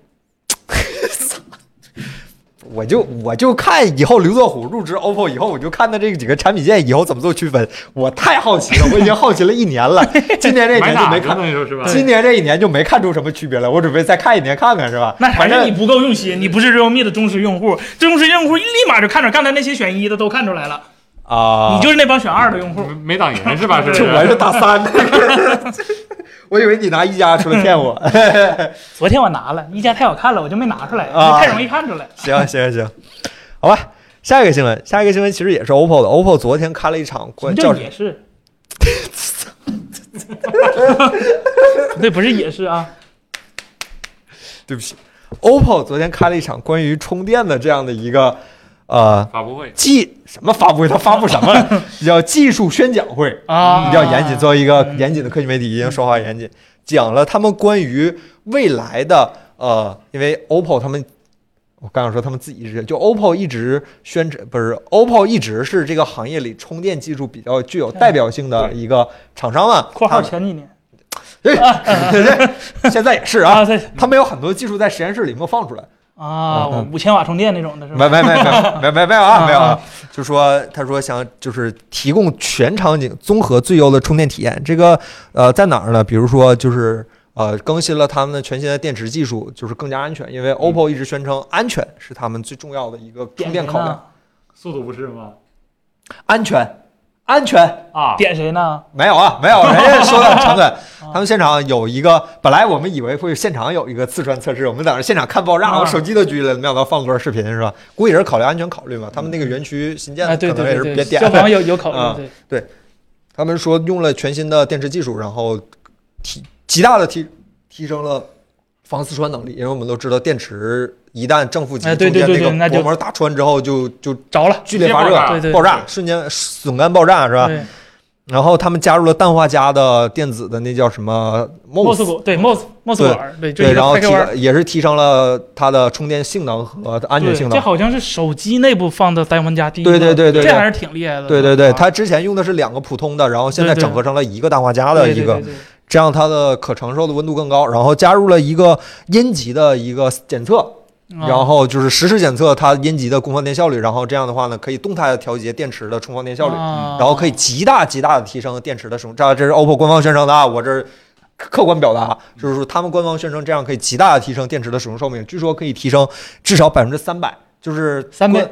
我就我就看以后刘作虎入职 OPPO 以后，我就看他这几个产品线以后怎么做区分，我太好奇了，我已经好奇了一年了，今年这一年就没看，那时候是吧？今年这一年就没看出什么区别来，我准备再看一年看看，是吧？那还反正是你不够用心，你不是 realme 的忠实用户，忠实用户立马就看着，刚才那些选一的都看出来了，啊，你就是那帮选二的用户。没挡严是吧？是？就是我是大三的，我以为你拿一加出来骗我。昨天我拿了，一加太好看了，我就没拿出来，啊太容易看出来。行行行，好吧。下一个新闻，下一个新闻其实也是 OPPO 的。OPPO 昨天开了一场关叫么叫也是？对，不是也是啊，对不起，OPPO 昨天开了一场关于充电的这样的一个呃发布会，技什么发布会，他发布什么了？叫技术宣讲会，啊，比较严谨。作为一个严谨的科技媒体，一定说话严谨，讲了他们关于未来的呃，因为 OPPO 他们。我刚想说他们自己是，就 OPPO 一直宣传，不是 OPPO 一直是这个行业里充电技术比较具有代表性的一个厂商嘛。（括号前几年对对，现在也是啊，他们有很多技术在实验室里没有放出来。啊，五千瓦充电那种的是吧？没没没没 没没没有啊，没有啊啊，就说他说想就是提供全场景综合最优的充电体验。这个呃在哪儿呢？比如说就是呃更新了他们的全新的电池技术，就是更加安全。因为 OPPO 一直宣称安全是他们最重要的一个充电考量。速度不是吗？安全，安全啊，点谁呢？没有啊，没有，人家说的很诚恳。他们现场有一个，本来我们以为会现场有一个刺穿测试，我们在那现场看爆炸，啊我手机都举了，没想到放歌视频是吧？估计也是考虑安全考虑嘛。他们那个园区新建哎，的，可能也是别点消防有有考啊虑，对，他们说用了全新的电池技术，然后提极大的提提升了防四穿能力，因为我们都知道电池一旦正负极中间对对对那个薄膜打穿之后就就着了，剧烈发热直接爆炸对对爆炸，瞬间损干爆炸是吧？然后他们加入了氮化镓的电子的那叫什么 MOS，管对 MOS MOS 对管，对，就对，然后提。也是提升了它的充电性能和安全对，性能。这好像是手机内部放的氮化镓第一个，对对对对对这还是挺厉害的。对对对，啊它之前用的是两个普通的，然后现在对对整合成了一个氮化镓的一个对对对，对这样它的可承受的温度更高，然后加入了一个阴极的一个检测，啊然后就是实时检测它阴极的供放电效率，然后这样的话呢，可以动态的调节电池的充放电效率，啊然后可以极大极大的提升电池的使用。这这是 OPPO 官方宣称的啊，我这客观表达，就是说他们官方宣称这样可以极大的提升电池的使用寿命，据说可以提升至少百分之三百，就是三倍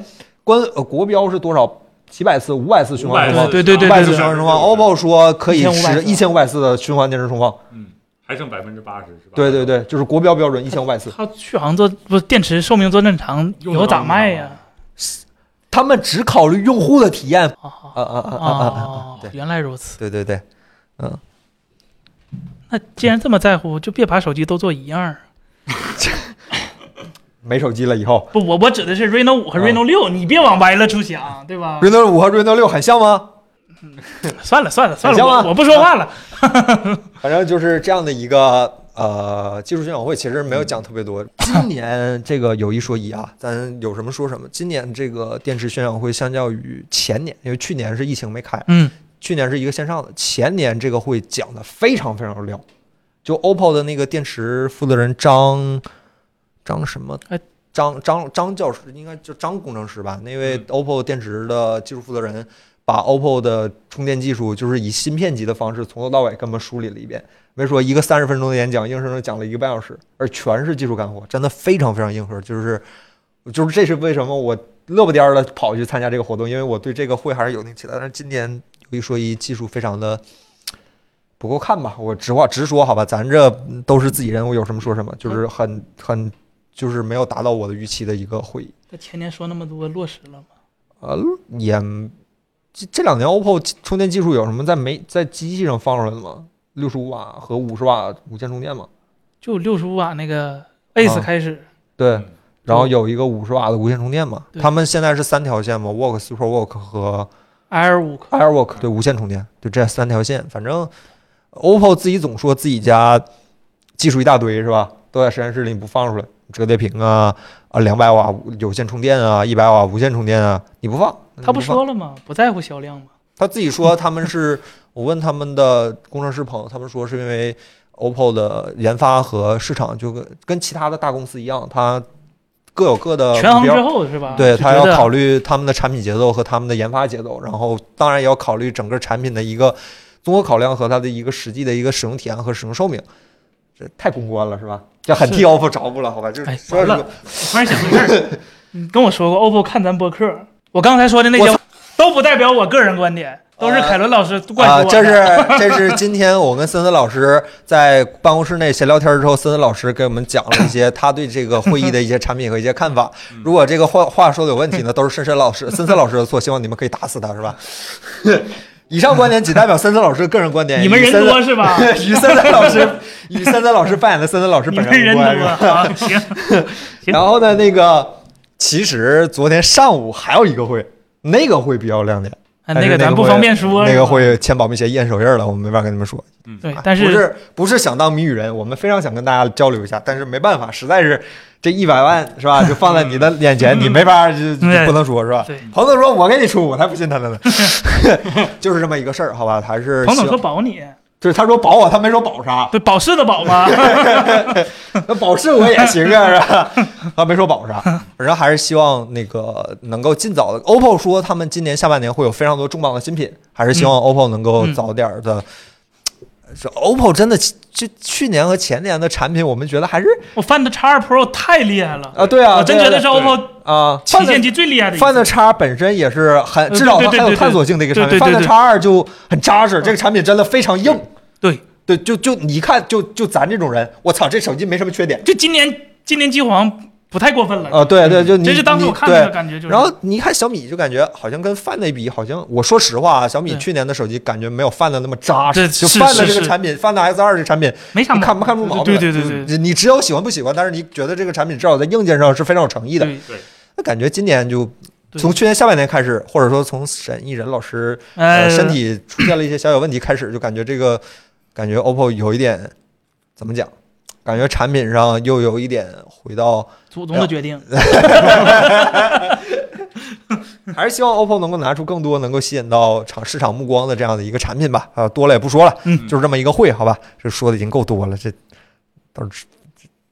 官官呃国标是多少？几百次、五百次循环充放500，对对对五百次循环充放。OPPO 说可以1500使一千五百次的循环电池充放。嗯，还剩百分之八十是吧？对对对，就是国标标准一千五百次。它续航做不是电池寿命做这么长，以后咋卖呀？他们只考虑用户的体验。啊啊啊啊啊对，原来如此。对对对，嗯那既然这么在乎，就别把手机都做一样儿。没手机了以后不，我我指的是 Reno 五和啊 Reno 六，你别往歪了处想，对吧？，Reno 五和 Reno 六很像吗？算了算了算了，我我不说话了。反正就是这样的一个呃技术宣讲会，其实没有讲特别多。今年这个有一说一啊，咱有什么说什么。今年这个电池宣讲会相较于前年，因为去年是疫情没开，嗯，去年是一个线上的，前年这个会讲的非常非常溜。就 OPPO 的那个电池负责人张张什么哎？张张张教师应该就张工程师吧？那位嗯 OPPO 电池的技术负责人，把 OPPO 的充电技术就是以芯片级的方式从头到尾跟我们梳理了一遍。没说一个三十分钟的演讲，硬生生讲了一个半小时，而全是技术干货，真的非常非常硬核。就是就是这是为什么我乐不颠儿的跑去参加这个活动，因为我对这个会还是有那期待。但是今年有一说一，技术非常的不够看吧？我直话直说，好吧，咱这都是自己人，我有什么说什么，就是很很就是没有达到我的预期的一个会议。他前年说那么多，落实了吗？呃，也这这两年 OPPO 充电技术有什么在没在机器上放出来的吗？六十五瓦和五十瓦无线充电嘛？就六十五瓦那个 Ace 啊开始，对，嗯然后有一个五十瓦的无线充电嘛。他们现在是三条线嘛，Work、Super Work 和 Air 五 AirWork 对无线充电，就这三条线。反正 OPPO 自己总说自己家技术一大堆是吧？都在实验室里你不放出来，折叠屏啊啊，两百瓦有线充电啊，一百瓦无线充电啊，你不放，他不说了吗？不在乎销量吗？他自己说他们是，我问他们的工程师朋友，他们说是因为 OPPO 的研发和市场就跟跟其他的大公司一样，它各有各的权衡之。后是吧？对他要考虑他们的产品节奏和他们的研发节奏，然后当然也要考虑整个产品的一个综合考量和它的一个实际的一个使用体验和使用寿命。这太公关了是吧？这很替 OPPO 着不了，好吧？就是哎，所以说完了，我突然想个事儿，你 跟我说过 OPPO 看咱播客，我刚才说的那些都不代表我个人观点，都是凯伦老师灌啊。这是 这是今天我跟森森老师在办公室内闲聊天之后，森森老师给我们讲了一些他对这个会议的一些产品和一些看法。如果这个话话说的有问题呢，都是深深老师、森森老师的错，希望你们可以打死他，是吧？以上观点仅代表森森老师的个人观点，你们人多是吧？与森森老师 与森森老师扮演的森森老师本人无关，是吧？啊？行然后呢，那个其实昨天上午还有一个会，那个会比较亮点。啊那个咱不方便说。那个会签保密协议、验手印了，我们没法跟你们说。嗯，对但是不是不是想当谜语人，我们非常想跟大家交流一下，但是没办法，实在是这一百万是吧，就放在你的 眼前，你没法就不能说是吧？对，彭总说：“我给你出，我才不信他的呢。”就是这么一个事儿，好吧？还是彭总说保你，就是他说保我，他没说保啥，对保释的保吗？那保释我也行啊，是吧？他没说保啥，反正还是希望那个能够尽早的。OPPO 说他们今年下半年会有非常多重磅的新品，还是希望 OPPO 能够嗯早点儿的。是 OPPO 真的，就去年和前年的产品，我们觉得还是我 Find X Pro Pro 太厉害了，啊，对啊，我真觉得是 OPPO 啊旗舰机最厉害的。Find X 本身也是很，呃至少它很有探索性的一个产品。Find 对 X 二就很扎实，这个产品真的非常硬。对，对，就就你一看，就就咱这种人，我操，这手机没什么缺点。就今年今年机皇不太过分了。啊，对对，就你这是当时你我看那对个感觉就是，然后你看小米，就感觉好像跟 Find 那比，好像我说实话啊，小米去年的手机感觉没有 Find 那么扎实。就是 Find 是是这个产品，Find X 二这个产品，没看不看出毛病对对对对你只有喜欢不喜欢，但是你觉得这个产品至少在硬件上是非常有诚意的。对那感觉今年就从去年下半年开始，或者说从沈一人老师身体出现了一些小小问题开始，就感觉这个感觉 OPPO 有一点怎么讲？感觉产品上又有一点回到，祖宗的决定。还是希望 OPPO 能够拿出更多能够吸引到场市场目光的这样的一个产品吧。啊，多了也不说了，嗯就是这么一个会，好吧？这说的已经够多了，这到时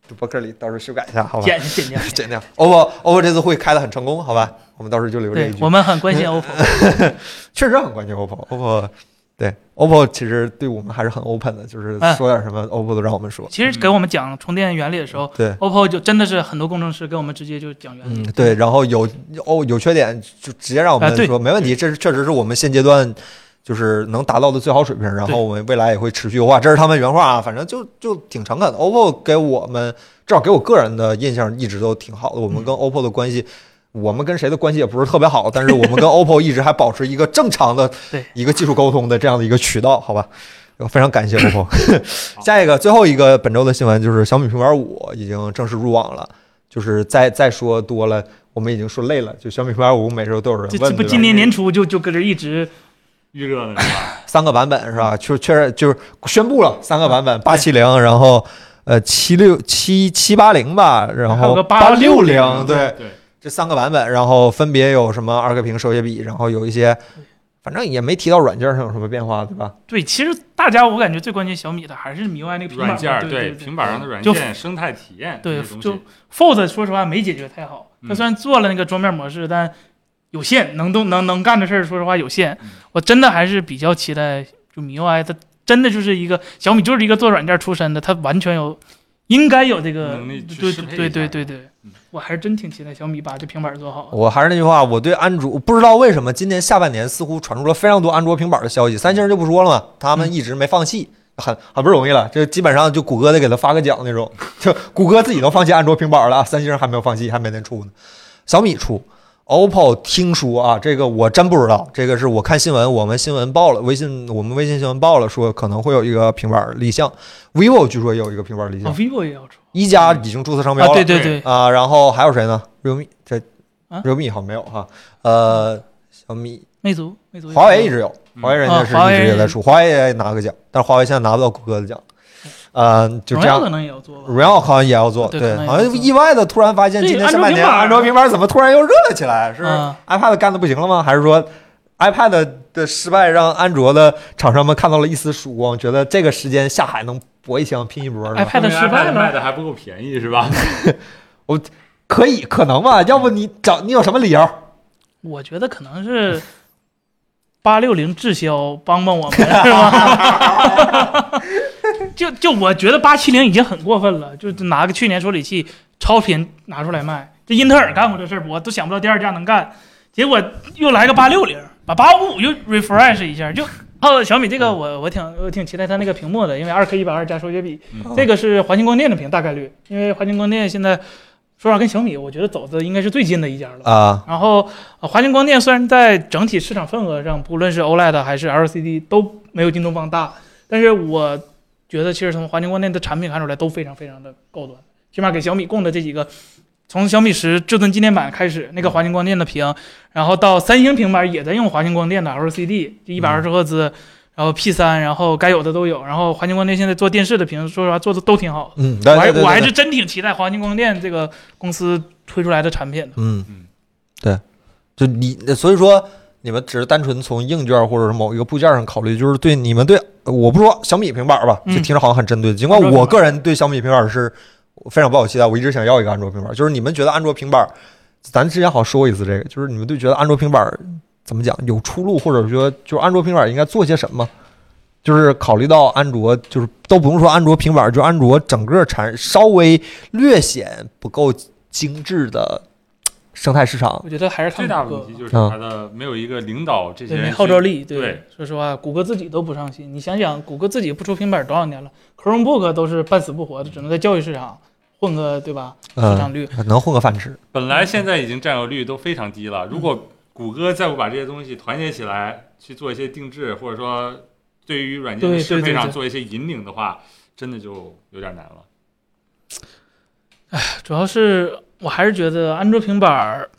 这博客里到时候修改一下，好吧？剪剪掉。剪掉。OPPO OPPO 这次会开的很成功，好吧？我们到时候就留这一句。我们很关心 OPPO，确实很关心 OPPO。OPPO 对 OPPO 其实对我们还是很 open 的，就是哎说点什么 OPPO 都让我们说。其实给我们讲充电原理的时候对，，OPPO 就真的是很多工程师给我们直接就讲原理。嗯，对，然后有哦有缺点就直接让我们说没问题，这是确实是我们现阶段就是能达到的最好水平，然后我们未来也会持续优化，这是他们原话啊，反正就就挺诚恳的。OPPO 给我们至少给我个人的印象一直都挺好的，我们跟 OPPO 的关系。我们跟谁的关系也不是特别好，但是我们跟 OPPO 一直还保持一个正常的对一个技术沟通的这样的一个渠道，好吧？非常感谢 OPPO。下一个最后一个本周的新闻就是小米平板五已经正式入网了，就是再再说多了，我们已经说累了。就小米平板五每周都有人问，这这不今年年初就就搁这一直预热呢是吧？三个版本是吧？确确实就是宣布了三个版本，八七零，然后呃七六七七八零吧，然后还有个八六零，对，对，这三个版本，然后分别有什么二 K 屏手写笔，然后有一些，反正也没提到软件上有什么变化，对吧？对。其实大家我感觉最关心小米的还是 MIUI 那个平板软件儿对对平板上的软就件生态体验对就，Fold 说实话没解决太好，它嗯虽然做了那个桌面模式，但有限，能动能能干的事儿，说实话有限嗯。我真的还是比较期待，就 MIUI 它真的就是一个小米就是一个做软件出身的，它完全有应该有这个能力去对对适配一下对对对嗯，我还是真挺期待小米把这平板做好。我还是那句话，我对安卓不知道为什么今年下半年似乎传出了非常多安卓平板的消息，三星就不说了嘛，他们一直没放弃。很很不容易了，这基本上就谷歌得给他发个奖那种，就谷歌自己都放弃安卓平板了，三星还没有放弃，还没能出呢。小米出，OPPO 听说啊，这个我真不知道，这个是我看新闻，我们新闻报了，微信我们微信新闻报了，说可能会有一个平板立项，vivo 据说也有一个平板立哦项，，vivo 也要出一加已经注册商标啊，了，对对对，啊，然后还有谁呢？realme 这啊？Realme 好像没有哈，呃，小米、魅族魅族华为一直有，华为人家是一直也在出，华为也拿个奖，但是华为现在拿不到谷歌的奖，呃，就这样荣耀可。能也要做吧。荣耀好像也要做，对好像意外的突然发现今年下半年安卓平板怎么突然又热了起来？是嗯 iPad 干的不行了吗？还是说 iPad 的失败让安卓的厂商们看到了一丝曙光，觉得这个时间下海能搏一枪拼一波？iPad 失败 iPad 卖，的还不够便宜是吧？我可以，可能吧？要不你找你有什么理由？我觉得可能是八六零滞销帮帮我们是吧？就就我觉得八七零已经很过分了，就拿个去年处理器超频拿出来卖，这英特尔干过这事儿，我都想不到第二家能干，结果又来个八六零，把八五五又 refresh 一下，就。哦，小米这个我我挺我挺期待它那个屏幕的，因为二 K 一百二加手写笔，嗯这个是华星光电的屏，大概率，因为华星光电现在说实话跟小米，我觉得走的应该是最近的一家了。啊，然后，呃华星光电虽然在整体市场份额上，不论是 OLED 还是 LCD 都没有京东方大，但是我觉得其实从华星光电的产品看出来都非常非常的高端，起码给小米供的这几个，从小米十至尊纪念版开始，那个华星光电的屏，然后到三星平板也在用华星光电的 LCD，就一百二十赫兹。然后 P 三，然后该有的都有。然后华星光电现在做电视的屏，说实话做的都挺好的。嗯，对我我还是真挺期待华星光电这个公司推出来的产品的。嗯嗯，对，就你所以说你们只是单纯从硬件或者是某一个部件上考虑，就是对你们对我不说小米平板吧，嗯就听着好像很针对。尽管我个人对小米平板是非常抱有期待，我一直想要一个安卓平板。就是你们觉得安卓平板，咱之前好像说过一次这个，就是你们对觉得安卓平板怎么讲有出路，或者说就是安卓平板应该做些什么？就是考虑到安卓，就是都不用说安卓平板，就安卓整个产稍微略显不够精致的生态市场。我觉得还是看最大问题就是嗯它的没有一个领导这些对，没人号召力。对，说实话，谷歌自己都不上心。你想想，谷歌自己不出平板多少年了，Chromebook 都是半死不活的，只能在教育市场混个对吧市嗯，场率。能混个饭吃。本来现在已经占有率都非常低了，如果谷歌再不把这些东西团结起来去做一些定制，或者说对于软件的适配上做一些引领的话，真的就有点难了。主要是我还是觉得安卓平板儿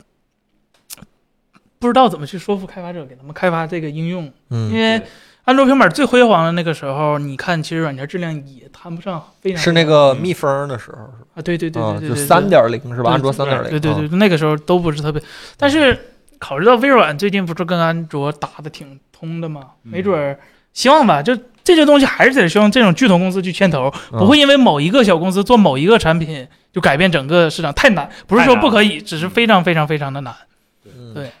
不知道怎么去说服开发者给他们开发这个应用，因嗯，为安卓平板最辉煌的那个时候，你看其实软件质量也谈不上非常是那个嗯蜜蜂的时候是吧？啊，对对对啊，对对对，就三点零是吧？安卓三点零。对对对，啊，那个时候都不是特别，但是考虑到微软最近不是跟安卓打的挺通的嘛，嗯没准儿希望吧，就这些东西还是得希望这种巨头公司去牵头，嗯不会因为某一个小公司做某一个产品就改变整个市场，太难，不是说不可以，只是非常非常非常的难。嗯对，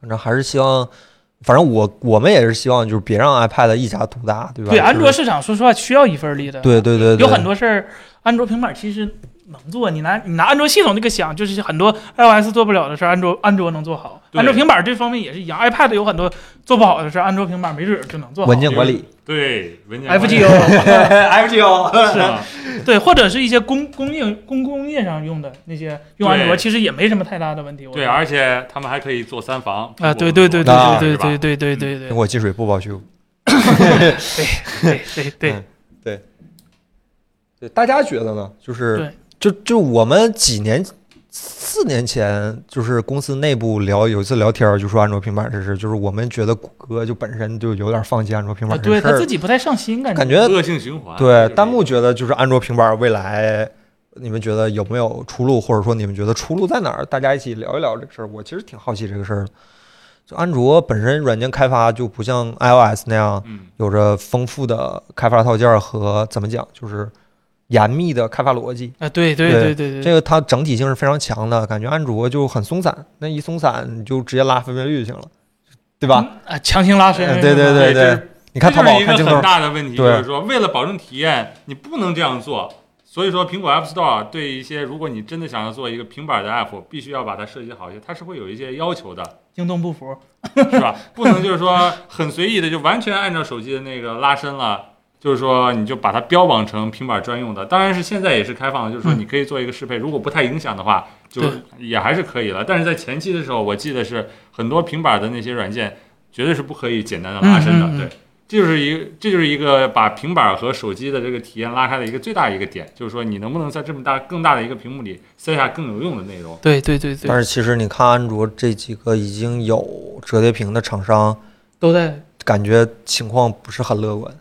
反正还是希望，反正我我们也是希望，就是别让 iPad 一家独大，对吧？对，安卓市场说实话需要一份力的，对对对，对有很多事儿，安卓平板其实能做。你拿你拿安卓系统这个想，就是很多 iOS 做不了的事儿，安卓安卓能做好。安卓平板这方面也是一样，iPad 有很多做不好的事儿，安卓平板没准儿就能做好。文件管理对文件 FGO，FGO 是吧？对，或者是一些工工业工工业上用的那些用安卓，对。其实也没什么太大的问题。对，而且他们还可以做三防啊，对对对对啊对对对对对对对。苹果进水不保修。对对对对。对。对，大家觉得呢？就是对。就就我们几年四年前，就是公司内部聊有一次聊天，就说安卓平板这事，就是我们觉得谷歌就本身就有点放弃安卓平啊板这事儿对他自，己不太上心，感感觉恶性循环。对弹幕觉得就是安卓平板未来。你们觉得有没有出路，或者说你们觉得出路在哪儿？大家一起聊一聊这个事儿。我其实挺好奇这个事儿的。就安卓本身软件开发就不像 iOS 那样，嗯，有着丰富的开发套件和怎么讲，就是严密的开发逻辑。啊，对对对对对对，这个它整体性是非常强的，感觉安卓就很松散，那一松散你就直接拉分辨率就行了，对吧？嗯？啊，强行拉伸嗯是吧，对对对你看淘这就是一个宝看镜头很，大的问题，就是说为了保证体验，你不能这样做。所以说，苹果 App Store 对一些如果你真的想要做一个平板的 App，必须要把它设计好一些，它是会有一些要求的，京东不服，是吧？不能就是说很随意的就完全按照手机的那个拉伸了。就是说，你就把它标榜成平板专用的，当然是现在也是开放的，就是说嗯你可以做一个适配，如果不太影响的话，就也还是可以了。但是在前期的时候，我记得是很多平板的那些软件绝对是不可以简单的拉伸的，嗯嗯嗯对。这就是一个，这就是一个把平板和手机的这个体验拉开的一个最大一个点，就是说你能不能在这么大更大的一个屏幕里塞下更有用的内容。对对对对但，是其实你看安卓这几个已经有折叠屏的厂商，都在，感觉情况不是很乐观。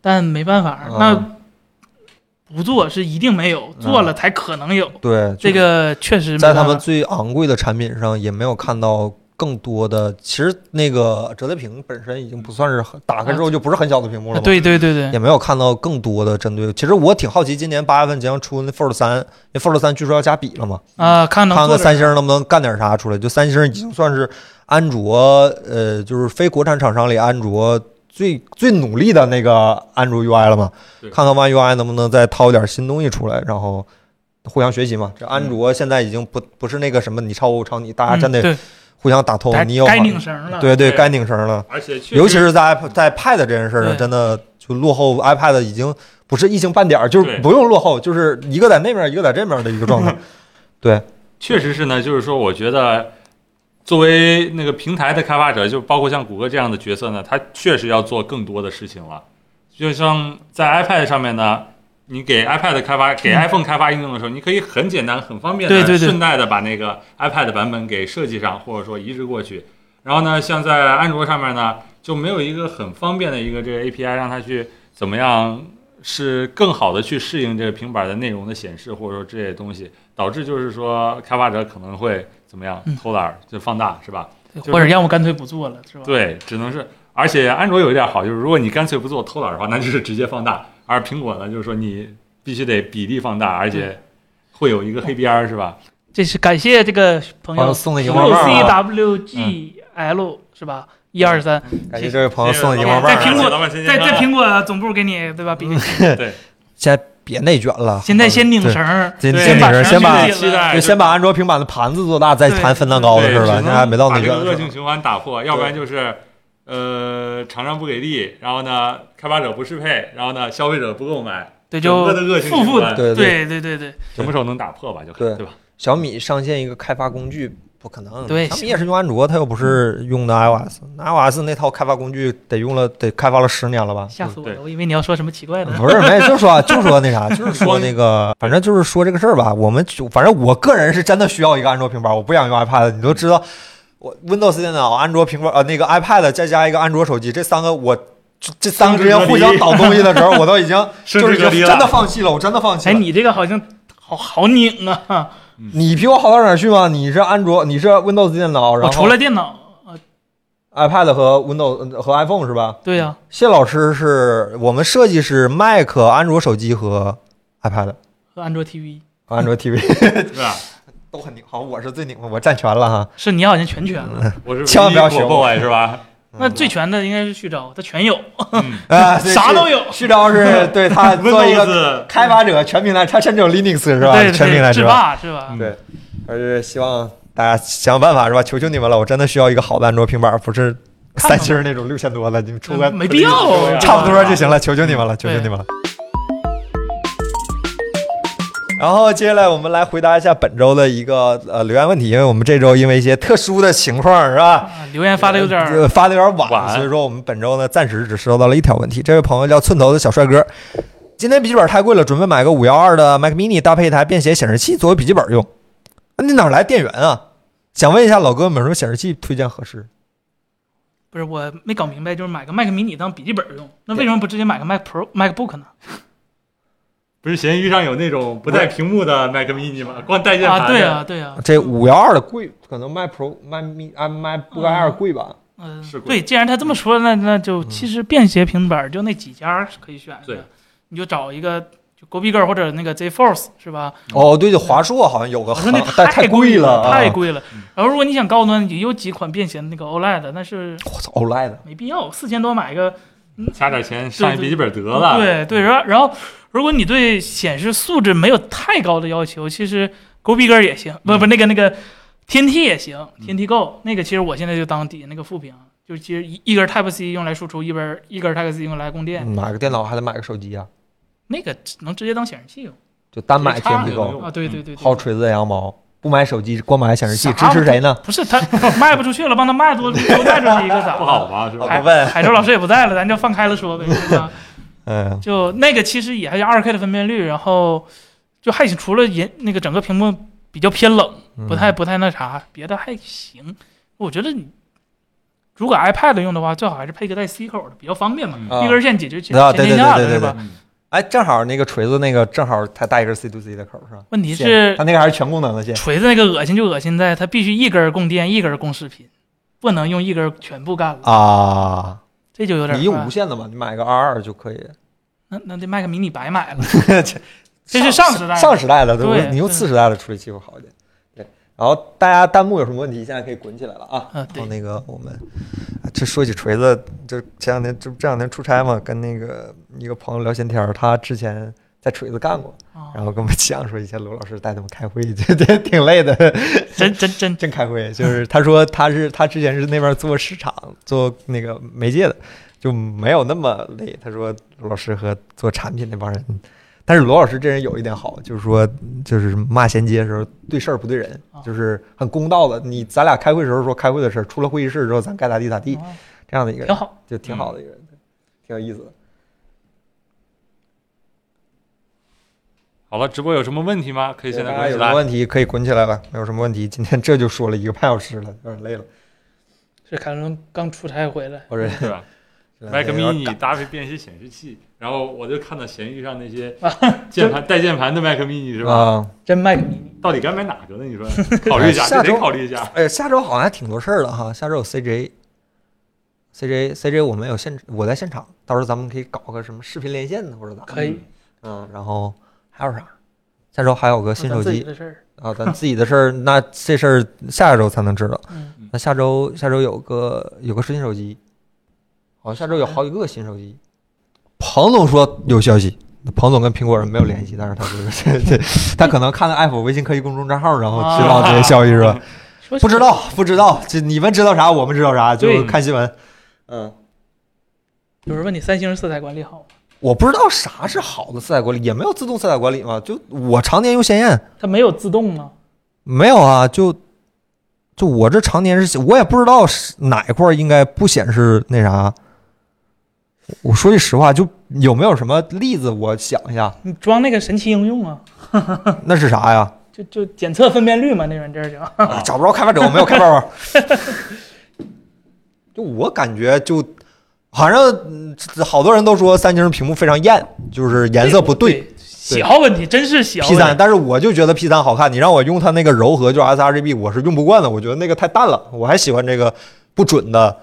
但没办法，嗯那不做是一定没有，做了才可能有。对，这个确实在他们最昂贵的产品上也没有看到更多的。其实那个折叠屏本身已经不算是很打开之后就不是很小的屏幕了啊。对对对对也，没有看到更多的针对。其实我挺好奇，今年八月份即将出那 Fold 三，那 Fold 三据说要加笔了嘛？啊，看看三星能不能干点啥出来。就三星已经算是安卓，呃，就是非国产厂商里安卓最最努力的那个安卓 UI 了嘛？看看 One UI 能不能再掏点新东西出来，然后互相学习嘛。这安卓现在已经不不是那个什么你抄我我抄你，大家真得嗯对互相打通该。你有该拧绳了。对对，对该拧绳了。而且尤其是在在 Pad 这件事儿上，真的就落后 iPad 已经不是一星半点儿，就是不用落后，就是一个在那边，一个在这边的一个状态。对，确实是呢，就是说，我觉得作为那个平台的开发者，就包括像谷歌这样的角色呢，他确实要做更多的事情了。就像在 iPad 上面呢，你给 iPad 开发、给 iPhone 开发应用的时候，你可以很简单、很方便的对对对顺带的把那个 iPad 版本给设计上，或者说移植过去。然后呢，像在安卓上面呢，就没有一个很方便的一个这个 API，让它去怎么样是更好的去适应这个平板的内容的显示，或者说这些东西，导致就是说开发者可能会怎么样嗯偷懒儿就放大，是吧？或者要么干脆不做了，是吧？对，只能是，而且安卓有一点好，就是如果你干脆不做偷懒儿的话，那就是直接放大；而苹果呢，就是说你必须得比例放大，而且会有一个黑边儿，是吧？这是感谢这个朋友送的荧六光棒 C 啊，W G L 是吧？一二三，感谢这位朋友送的荧光棒啊。在苹果在在苹果总部给你对吧？比 现在别内卷了，现在先拧绳儿，对先先拧绳，先把就先把安卓平板的盘子做大，再谈分蛋糕的事儿了。对只能现在还没到把这内卷的时候。个恶性循环打破，要不然就是。呃，厂商不给力，然后呢，开发者不适配，然后呢，消费者不购买，对，整就个的恶性负负的，循环对对对对对，什么时候能打破吧？就看对对吧？小米上线一个开发工具不可能，对小米也是用安卓，他又不是用的 iOS，那 iOS 那套开发工具得用了得开发了十年了吧？吓死我了，我以为你要说什么奇怪的。不是，没就说 就说那啥，就是说那个，反正就是说这个事儿吧。我们就反正我个人是真的需要一个安卓平板，我不想用 iPad。你都知道，我 Windows 电脑、安卓平板呃那个 iPad 再加一个安卓手机，这三个我这这三个之间互相倒东西的时候，我都已经 就是真的。放弃了，我真的放弃哎，你这个好像好好拧啊！你比我好到哪儿去吗？你是安卓，你是 Windows 电脑，然后除了电脑，呃，iPad 和 Windows 和 iPhone 是吧？对呀，谢老师是我们设计师 Mac、安卓手机和 iPad、和安卓 TV 安卓 TV 是吧？都很拧。好，我是最拧的，我占全了哈。是你好像全全了。我是千万不要学学我 boy 是吧？那最全的应该是旭钊，他全有，嗯啊，啥都有。旭钊是 对他做一个开发者全平台，他甚至有 Linux 是吧？对全平台，制是吧？霸是吧？嗯对，而是希望大家想想办法是吧？求求你们了，我真的需要一个好的安卓平板，不是三星那种六千多的，你们出个嗯没必要啊差不多就行了，求求你们了，求求你们了。然后接下来我们来回答一下本周的一个呃留言问题，因为我们这周因为一些特殊的情况是吧？啊留言发的有点呃发的有点晚，晚所以说我们本周呢暂时只收到了一条问题。这位朋友叫寸头的小帅哥，今天笔记本太贵了，准备买个五幺二的 Mac Mini 搭配一台便携显示器作为笔记本用。那你哪来电源啊？想问一下老哥有没有什么显示器推荐合适？不是我没搞明白，就是买个 Mac mini 当笔记本用，那为什么不直接买个 Mac Pro、MacBook 呢？不是闲鱼上有那种不带屏幕的 Mac mini 吗？光带键盘啊，的对啊，对啊，这五幺二的贵，可能 Mac Pro、Mac Mi、啊 MacBook Air 贵吧？嗯是，贵对，既然他这么说，那那就其实便携平板就那几家是可以选对的，你就找一个就 Go Bigger 或者那个 Z Force 是吧？哦，对对，华硕好像有个我说那太贵了，啊太。贵了。然后如果你想高端，也有几款便携的那个 OLED，但是我操，OLED 没必要，四千多买一个加点钱上一笔记本得了。对对，然后然后如果你对显示素质没有太高的要求，其实 Go big 也行，不不那个那个天梯也行，天梯 Go 那个其实我现在就当底下那个副屏，就其实一一根 Type C 用来输出，一根一根 Type C 用来供电，买个电脑还得买个手机啊，那个能直接当显示器用就单买天梯 Go 啊！对对对，薅锤子羊毛，不买手机光买显示器，支持谁呢？不是他 卖不出去了，帮他卖多 多卖出去一个咋不好吧？是吧？海我问海州老师也不在了，咱就放开了说呗，是吧？嗯，就那个其实也还是二 K 的分辨率，然后就还行，除了银那个整个屏幕比较偏冷，嗯不太不太那啥，别的还行。我觉得你如果 iPad 用的话，最好还是配个带 C 口的，比较方便嘛，嗯一根线解决全啊全天下的是吧？哎，正好那个锤子那个正好它带一根 C to C 的口是吧？问题是它那个还是全功能的线。锤子那个恶心就恶心在它必须一根供电，一根供视频，不能用一根全部干了，啊，这就有点你用无线的嘛，你买个 R 二就可以。那那这 Mac mini 白买了，这这是上时代上时代的，对不对你用次时代的处理器会好一点。对，然后大家弹幕有什么问题，现在可以滚起来了啊。啊对然后那个我们，啊这说起锤子，就前两天这这两天出差嘛，跟那个一个朋友聊闲天儿，他之前在锤子干过，啊然后跟我们讲说以前罗老师带他们开会，这这挺累的。真真真 真开会，就是他说他是他之前是那边做市场做那个媒介的，就没有那么累。他说罗老师和做产品那帮人，但是罗老师这人有一点好，就是说就是骂衔接的时候对事儿不对人啊，就是很公道的。你咱俩开会时候说开会的事儿，出了会议室之后咱该咋地咋地，啊这样的一个人挺好。就挺好的一个人，挺有意思的。好了，直播有什么问题吗？可以现在大家有什么滚起来。问题可以滚起来了，没有什么问题。今天这就说了一个半小时了，有点累了。是凯伦刚出差回来，或者对吧？Mac mini 搭配便携显示器，然后我就看到闲鱼上那些 键盘带键盘的 Mac mini 是吧？啊，真 Mac mini 到底该买哪个呢？你说，考虑一下，这下周得考虑一下。哎，下周好像还挺多事儿的哈。下周有 CJ。CJ CJ 我们有现我在现场，到时候咱们可以搞个什么视频连线的或者咋的。可以，嗯，然后还有啥？下周还有个新手机的事儿，啊，咱自己的事儿，那这事儿下周才能知道。嗯，那下周下周有个有个新手机，好像下周有好几个新手机。彭总说有消息，彭总跟苹果人没有联系，但是他说这这他可能看了 Apple 微信科技公众账号，然后知道这些消息是吧？说不知道，不知道，这你们知道啥，我们知道啥，就是看新闻。嗯，有人问你三星色彩管理好吗？我不知道啥是好的色彩管理，也没有自动色彩管理嘛。就我常年用鲜艳，它没有自动吗？没有啊，就就我这常年是，我也不知道是哪一块应该不显示那啥。我说句实话，就有没有什么例子？我想一下，你装那个神奇应用啊，那是啥呀？就就检测分辨率嘛，那软件就。啊找不着开发者，我没有开发者。就我感觉就，好像嗯好多人都说三星屏幕非常艳，就是颜色不对。对，喜好问题，真是喜好 P 三，问题。但是我就觉得 P 三好看。你让我用它那个柔和，就 sRGB，我是用不惯的。我觉得那个太淡了，我还喜欢这个不准的呃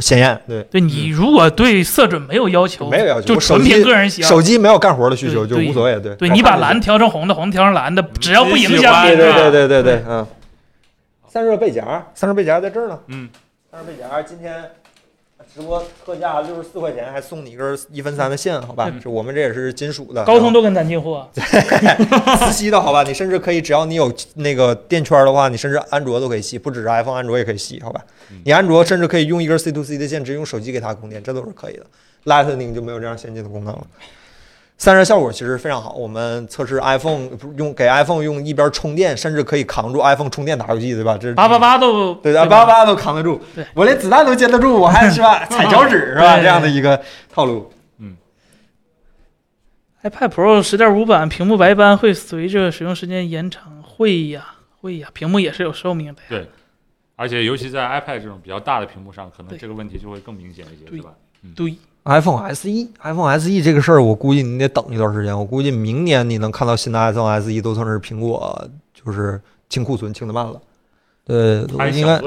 鲜艳。对，对你如果对色准没有要求，没有要求就纯凭个人喜好。手机没有干活的需求就对无所谓。对，对你把蓝调成红的，红调成蓝的，只要不影响你对对对对对，嗯。散热背夹，散热背夹在这儿呢。嗯，散热背夹今天直播特价六十四块钱，还送你一根一分三的线，好吧？嗯这我们这也是金属的，高通都跟咱进货，磁吸的好吧？你甚至可以，只要你有那个电圈的话，你甚至安卓都可以吸，不只是 iPhone，安卓也可以吸，好吧嗯？你安卓甚至可以用一根 C to C 的线，直接用手机给它供电，这都是可以的。Lightning 就没有这样先进的功能了。散热效果其实非常好，我们测试 iPhone 不用给 iPhone 用一边充电，甚至可以扛住 iPhone 充电打游戏，对吧？这是八八八都对吧八八八都扛得住对，我连子弹都接得住，我还是吧 踩脚趾是吧？这样的一个套路。嗯 iPad Pro 十点五版屏幕白斑会随着使用时间延长，会呀会呀，屏幕也是有寿命的呀。对而且尤其在 iPad 这种比较大的屏幕上，可能这个问题就会更明显一些，对是吧？对，iPhone SE，iPhone SE 这个事儿，我估计你得等一段时间。我估计明年你能看到新的 iPhone SE 都算是苹果就是清库存清的慢了。对，还应该？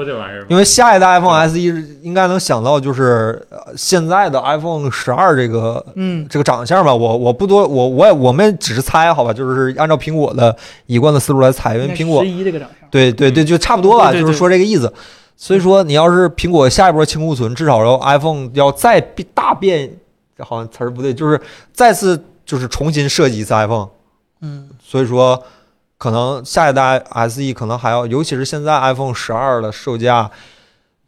因为下一代 iPhone SE 应该能想到就是呃现在的 iPhone 十二这个嗯，这个长相吧，我我不多，我我也我们只是猜好吧，就是按照苹果的一贯的思路来猜，因为苹果十一这个长相，对对对，就差不多吧，对对对就是说这个意思。所以说，你要是苹果下一波清库存，至少要 iPhone 要再变大变，这好像词儿不对，就是再次就是重新设计一次 iPhone。嗯，所以说，可能下一代 SE 可能还要，尤其是现在 iPhone 十二的售价，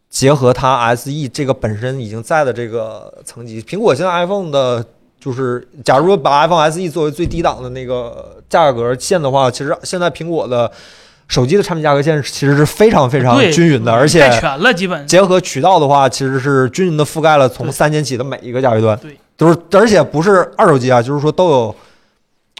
结合它 SE 这个本身已经在的这个层级，苹果现在 iPhone 的。就是，假如把 iPhone SE 作为最低档的那个价格线的话，其实现在苹果的手机的产品价格线其实是非常非常均匀的，而且太全了，基本结合渠道的话，其实是均匀的覆盖了从三千起的每一个价位段，对，就是而且不是二手机啊，就是说都有，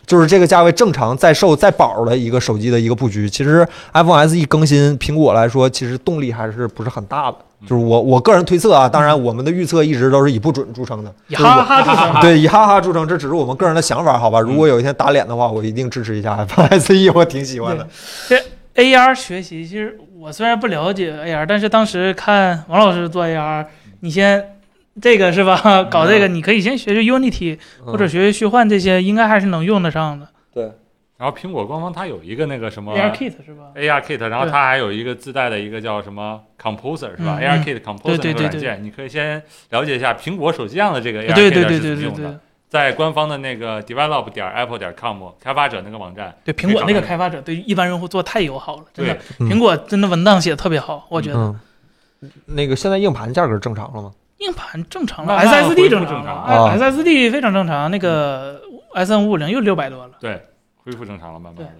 就是这个价位正常在售在保的一个手机的一个布局。其实 iPhone SE 更新，苹果来说其实动力还是不是很大的，就是我我个人推测啊，当然我们的预测一直都是以不准著称的，以哈哈著称。对，以哈哈著称，这只是我们个人的想法，好吧？如果有一天打脸的话，我一定支持一下 iPhone SE，我挺喜欢的。AR 学习，其实我虽然不了解 AR，但是当时看王老师做 AR，你先这个是吧？搞这个你可以先学学 Unity 或者学学虚幻这些，应该还是能用得上的。对，然后苹果官方它有一个那个什么 AR Kit 是吧？AR Kit，然后它还有一个自带的一个叫什么 Composer 是吧嗯？AR 嗯 Kit Composer 对对对对那个软件，你可以先了解一下苹果手机上的这个 AR Kit 对对是对对对怎么用的。在官方的那个 develop 点 apple 点 com 开发者那个网站，对，苹果那个开发者对一般用户做太友好了，真的苹果真的文档写的特别好，我觉得。嗯，那个现在硬盘价格正常了吗？硬盘正常了，SSD 正常了正常哎，SSD 非常正常。那个 S N 五五零又六百多了，对，恢复正常了，慢慢的。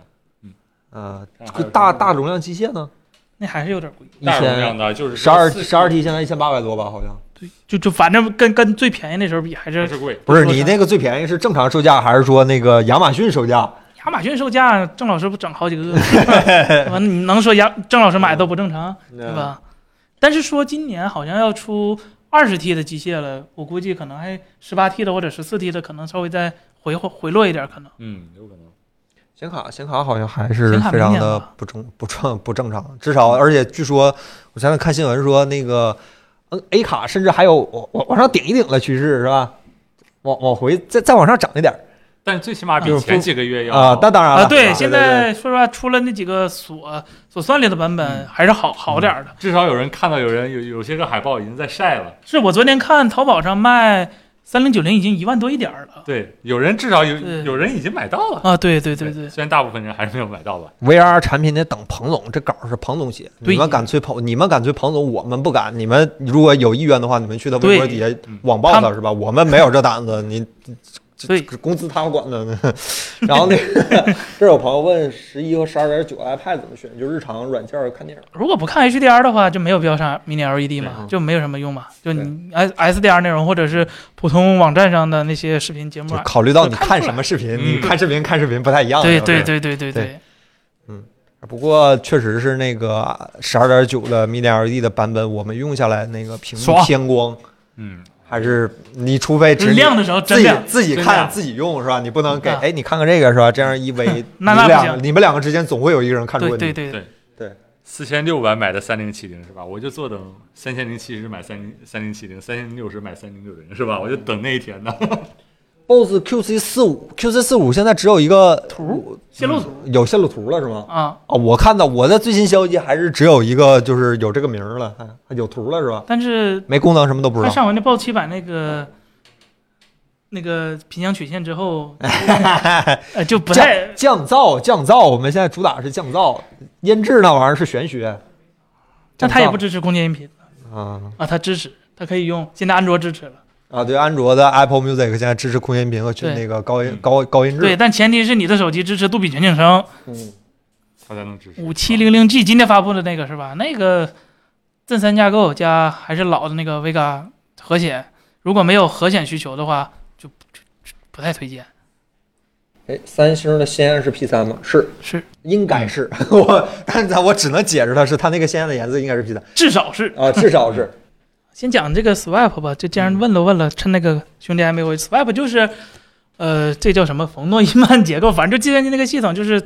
呃，看还有什么大大容量机械呢？那还是有点贵。一大容量千的，就是十二四十二 T 现在一千八百多吧，好像。对，就就反正跟跟最便宜那时候比，还是不是贵，不是你那个最便宜是正常售价，还是说那个亚马逊售价？亚马逊售价，郑老师不整好几个，对吧？你能说亚郑老师买都不正常，对吧？但是说今年好像要出二十 T 的机械了，我估计可能还十八 T 的或者十四 T 的，可能稍微再回回落一点，可能。嗯，有可能。显卡显卡好像还是非常的不正不正不正常，至少而且据说我前面看新闻说那个嗯 A 卡甚至还有往往往上顶一顶的趋势是吧？往往回再再往上涨一点儿但最起码比前几个月要啊！那当然了啊，对，现在说实话，出了那几个锁锁算力的版本，还是好好点儿的。至少有人看到有人有有些个海报已经在晒了。是我昨天看淘宝上卖三零九零已经一万多一点儿了对，有人至少有有人已经买到了。啊！对对对对，虽然大部分人还是没有买到吧。VR 产品得等彭总，这稿是彭总写，你们敢催彭，你们敢催彭总，我们不敢。你们如果有意愿的话，你们去他微博底下嗯网暴他是吧？我们没有这胆子，你对这工资他们管的呢。然后那个这有朋友问十一和十二点九 iPad 怎么选，就日常软件看电影。如果不看 HDR 的话，就没有必要上 Mini LED 嘛，就没有什么用嘛。就你 S SDR 内容或者是普通网站上的那些视频节目考虑到你看什么视频，嗯你看视频看视频不太一样。对对对对对对对，不过确实是那个十二点九的 Mini LED 的版本，我们用下来那个屏幕偏光，嗯，还是你除非只就是亮的时候自己真亮，自己看自己用是吧？你不能给啊哎，你看看这个是吧？这样一围，那那不行你们两个之间总会有一个人看出对问题。对对对四千六百买的三零七零是吧？我就坐等三千零七十买三零三零七零，三千六十买三零六零是吧？我就等那一天呢。BOSS QC 四五，QC 四五现在只有一个图线路图有线路图了是吗？啊。啊，我看到我的最新消息还是只有一个，就是有这个名了，还还有图了是吧？但是没功能什么都不知道。它上回那 BOSS 七百那个那个频响曲线之后，呃，就不降太降噪降噪，我们现在主打是降噪，音质那玩意儿是玄学。但它也不支持空间音频啊啊，它支持，它可以用，现在安卓支持了。啊，对，安卓的 Apple Music 现在支持空间音频和对那个高音嗯高高音质。对，但前提是你的手机支持杜比全景声。嗯，它才能支持五七零零 G 今天发布的那个是吧？那个正三架构加还是老的那个 Vega 核显，如果没有核显需求的话，就就就不太推荐。哎，三星的鲜艳是 P 三吗？是，是，应该是。我，但是我只能解释它是它那个鲜艳的颜色应该是 P 三至少是。啊，至少是。先讲这个 Swipe 吧，这既然问了问了，趁那个兄弟还没回，Swipe 就是，呃，这叫什么？冯诺依曼结构，反正就计算机那个系统就是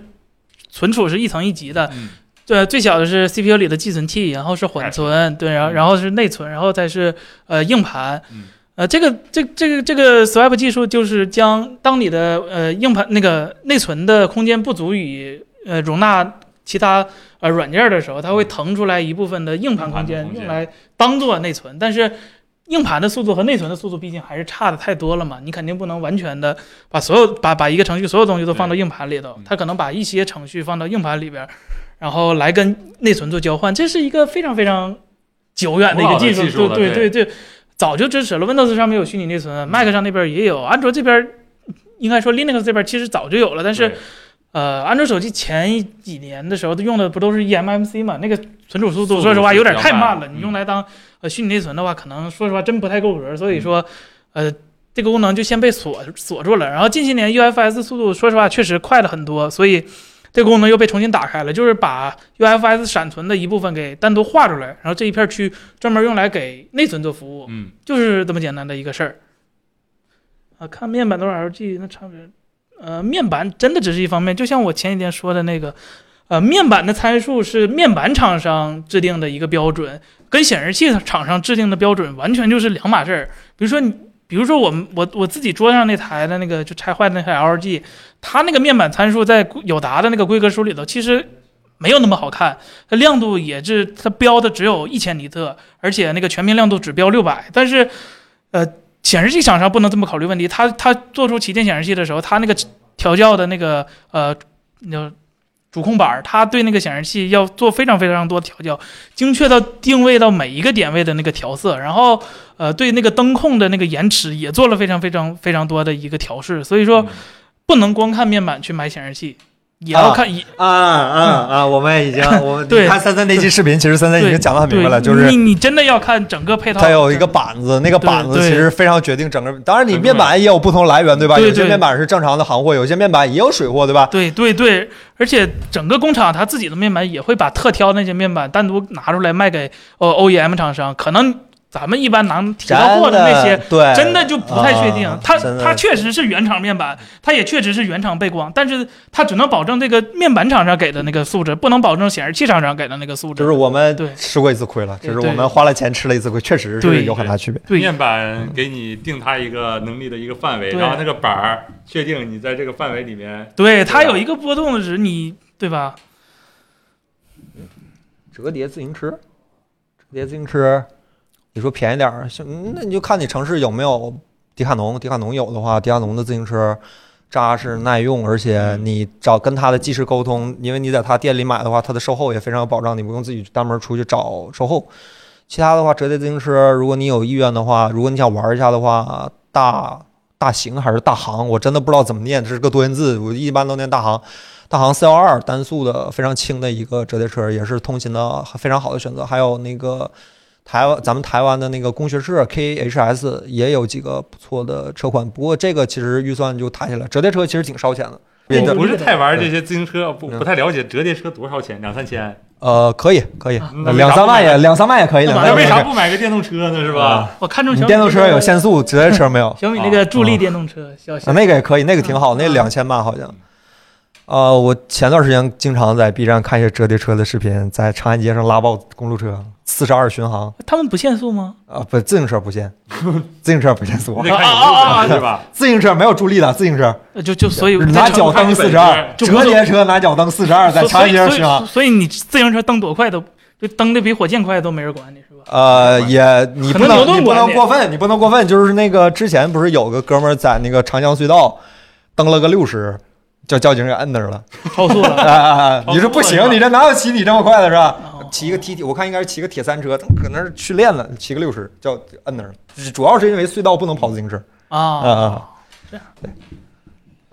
存储是一层一级的，嗯，对，最小的是 CPU 里的寄存器，然后是缓存，对，然后然后是内存，然后再是呃硬盘。嗯，呃，这个这这个这个 Swipe 技术就是将当你的呃硬盘那个内存的空间不足以呃容纳其他呃软件的时候，它会腾出来一部分的硬盘空间间用来当做内存，但是。硬盘的速度和内存的速度毕竟还是差的太多了嘛，你肯定不能完全的把所有把把一个程序所有东西都放到硬盘里头嗯，它可能把一些程序放到硬盘里边，然后来跟内存做交换，这是一个非常非常久远的一个技术，对对对对，早就支持了。Windows 上面有虚拟内存，Mac 上那边也有，安卓这边应该说 Linux 这边其实早就有了，但是对呃，安卓手机前几年的时候用的不都是 E eMMC 嘛？那个存储速度，说实话有点太慢了。你用来当呃虚拟内存的话，可能说实话真不太够格。所以说，呃，这个功能就先被锁锁住了。然后近些年 UFS 速度说实话确实快了很多，所以这个功能又被重新打开了，就是把 UFS 闪存的一部分给单独划出来，然后这一片区专门用来给内存做服务。嗯，就是这么简单的一个事儿。啊，看面板多少 LG 那差别，呃，面板真的只是一方面，就像我前几天说的那个，呃，面板的参数是面板厂商制定的一个标准，跟显示器厂商制定的标准完全就是两码事儿。比如说你，比如说我们我我自己桌上那台的那个就拆坏的那台 LG，它那个面板参数在友达的那个规格书里头其实。没有那么好看，它亮度也是它标的只有一千尼特，而且那个全屏亮度只标六百，但是，呃，显示器厂商不能这么考虑问题。他他做出旗舰显示器的时候，他那个调教的那个呃，那主控板儿，它对那个显示器要做非常非常多的调教，精确到定位到每一个点位的那个调色，然后呃，对那个灯控的那个延迟也做了非常非常非常多的一个调试。所以说，不能光看面板去买显示器，也要看一。啊啊啊！我们已经，我们对你看三三那期视频，其实三三已经讲的很明白了，就是你你真的要看整个配套。它有一个板子，那个板子其实非常决定整个。当然，你面板也有不同来源，对吧？有些面板是正常的行货，有些面板也有水货，对吧？对对对，而且整个工厂它自己的面板也会把特挑那些面板单独拿出来卖给呃 OEM 厂商，可能咱们一般能提到过的那些。对，真的就不太确定，啊它它确实是原厂面板，它也确实是原厂背光，但是它只能保证这个面板厂商给的那个素质，不能保证显示器厂商给的那个素质。就是我们对吃过一次亏了，就是我们花了钱吃了一次亏，确实是有很大区别。对面板给你定它一个能力的一个范围，然后那个板儿确定你在这个范围里面，对，它有一个波动的值，你对吧？折叠自行车，折叠自行车，你说便宜点儿，像那你就看你城市有没有迪卡侬，迪卡侬有的话，迪卡侬的自行车扎实耐用，而且你找跟他的技师沟通，因为你在他店里买的话，他的售后也非常有保障，你不用自己单门出去找售后。其他的话，折叠自行车，如果你有意愿的话，如果你想玩一下的话，大大行还是大行，我真的不知道怎么念，这是个多音字，我一般都念大行。大行四幺二单速的非常轻的一个折叠车，也是通勤的非常好的选择。还有那个台湾咱们台湾的那个工学社 KHS 也有几个不错的车款，不过这个其实预算就抬起来，折叠车其实挺烧钱的。我不是太玩这些自行车，不嗯不太了解折叠车多少钱，两三千，呃，可以可以啊，两三万也两三万也可以，那那为两三万也可以啥不买个电动车呢？是吧？我看中小米你电动车有限速，折叠车没有。小米那个助力电动车，小啊，那个也可以，那个挺好，那嗯两千吧好像。呃，我前段时间经常在 B 站看一些折叠车的视频，在长安街上拉爆公路车，四十二巡航他们不限速吗？啊，不，自行车不限，自行车不限速 啊是吧？自行车没有助力的，自行车呃就就所以拿脚蹬四十二，折叠车拿脚蹬四十二，在长安街上巡航。所以所以你自行车蹬多快都就蹬的比火箭快都没人管你是吧？呃，也你不能能你不能过分，你不能过分。就是那个之前不是有个哥们儿在那个长江隧道蹬了个六十，叫交警给摁那儿了。超速了。啊啊啊！你说不行，你这哪有骑你这么快的是吧？哦骑个 T T，我看应该是骑个铁三车，他可能是去练了，骑个六十叫摁那儿了。主要是因为隧道不能跑自行车啊啊，啊！对，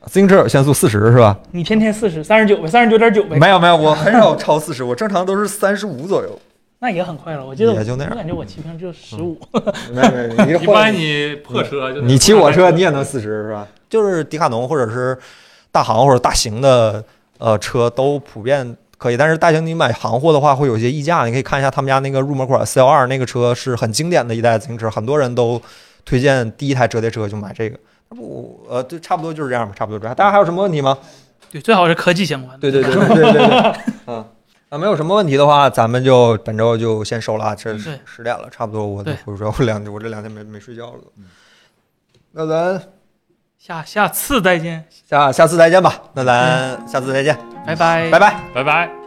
自行车有限速四十是吧？你天天四十三十九呗，三十九点九呗，没有没有，我很少超四十，我正常都是三十五左右。那也很快了。我记得我也就那样我感觉我骑平就十五。没有没 一般你破车就你骑我车你也能四十是吧？就是迪卡侬或者是大行或者大型的呃车都普遍可以，但是大型你买行货的话会有一些溢价，你可以看一下他们家那个入门款 C 幺二那个车是很经典的一代自行车，很多人都推荐第一台折叠车就买这个。那不呃对，差不多就是这样吧，差不多这样。大家还有什么问题吗？对，最好是科技相关的。对对对对对对对，嗯。啊没有什么问题的话，咱们就本周就先收了啊，这对十点了，差不多我对我说我两我这两天没没睡觉了都。那咱下下次再见，下下次再见吧，那咱下次再见，拜拜拜拜。拜拜。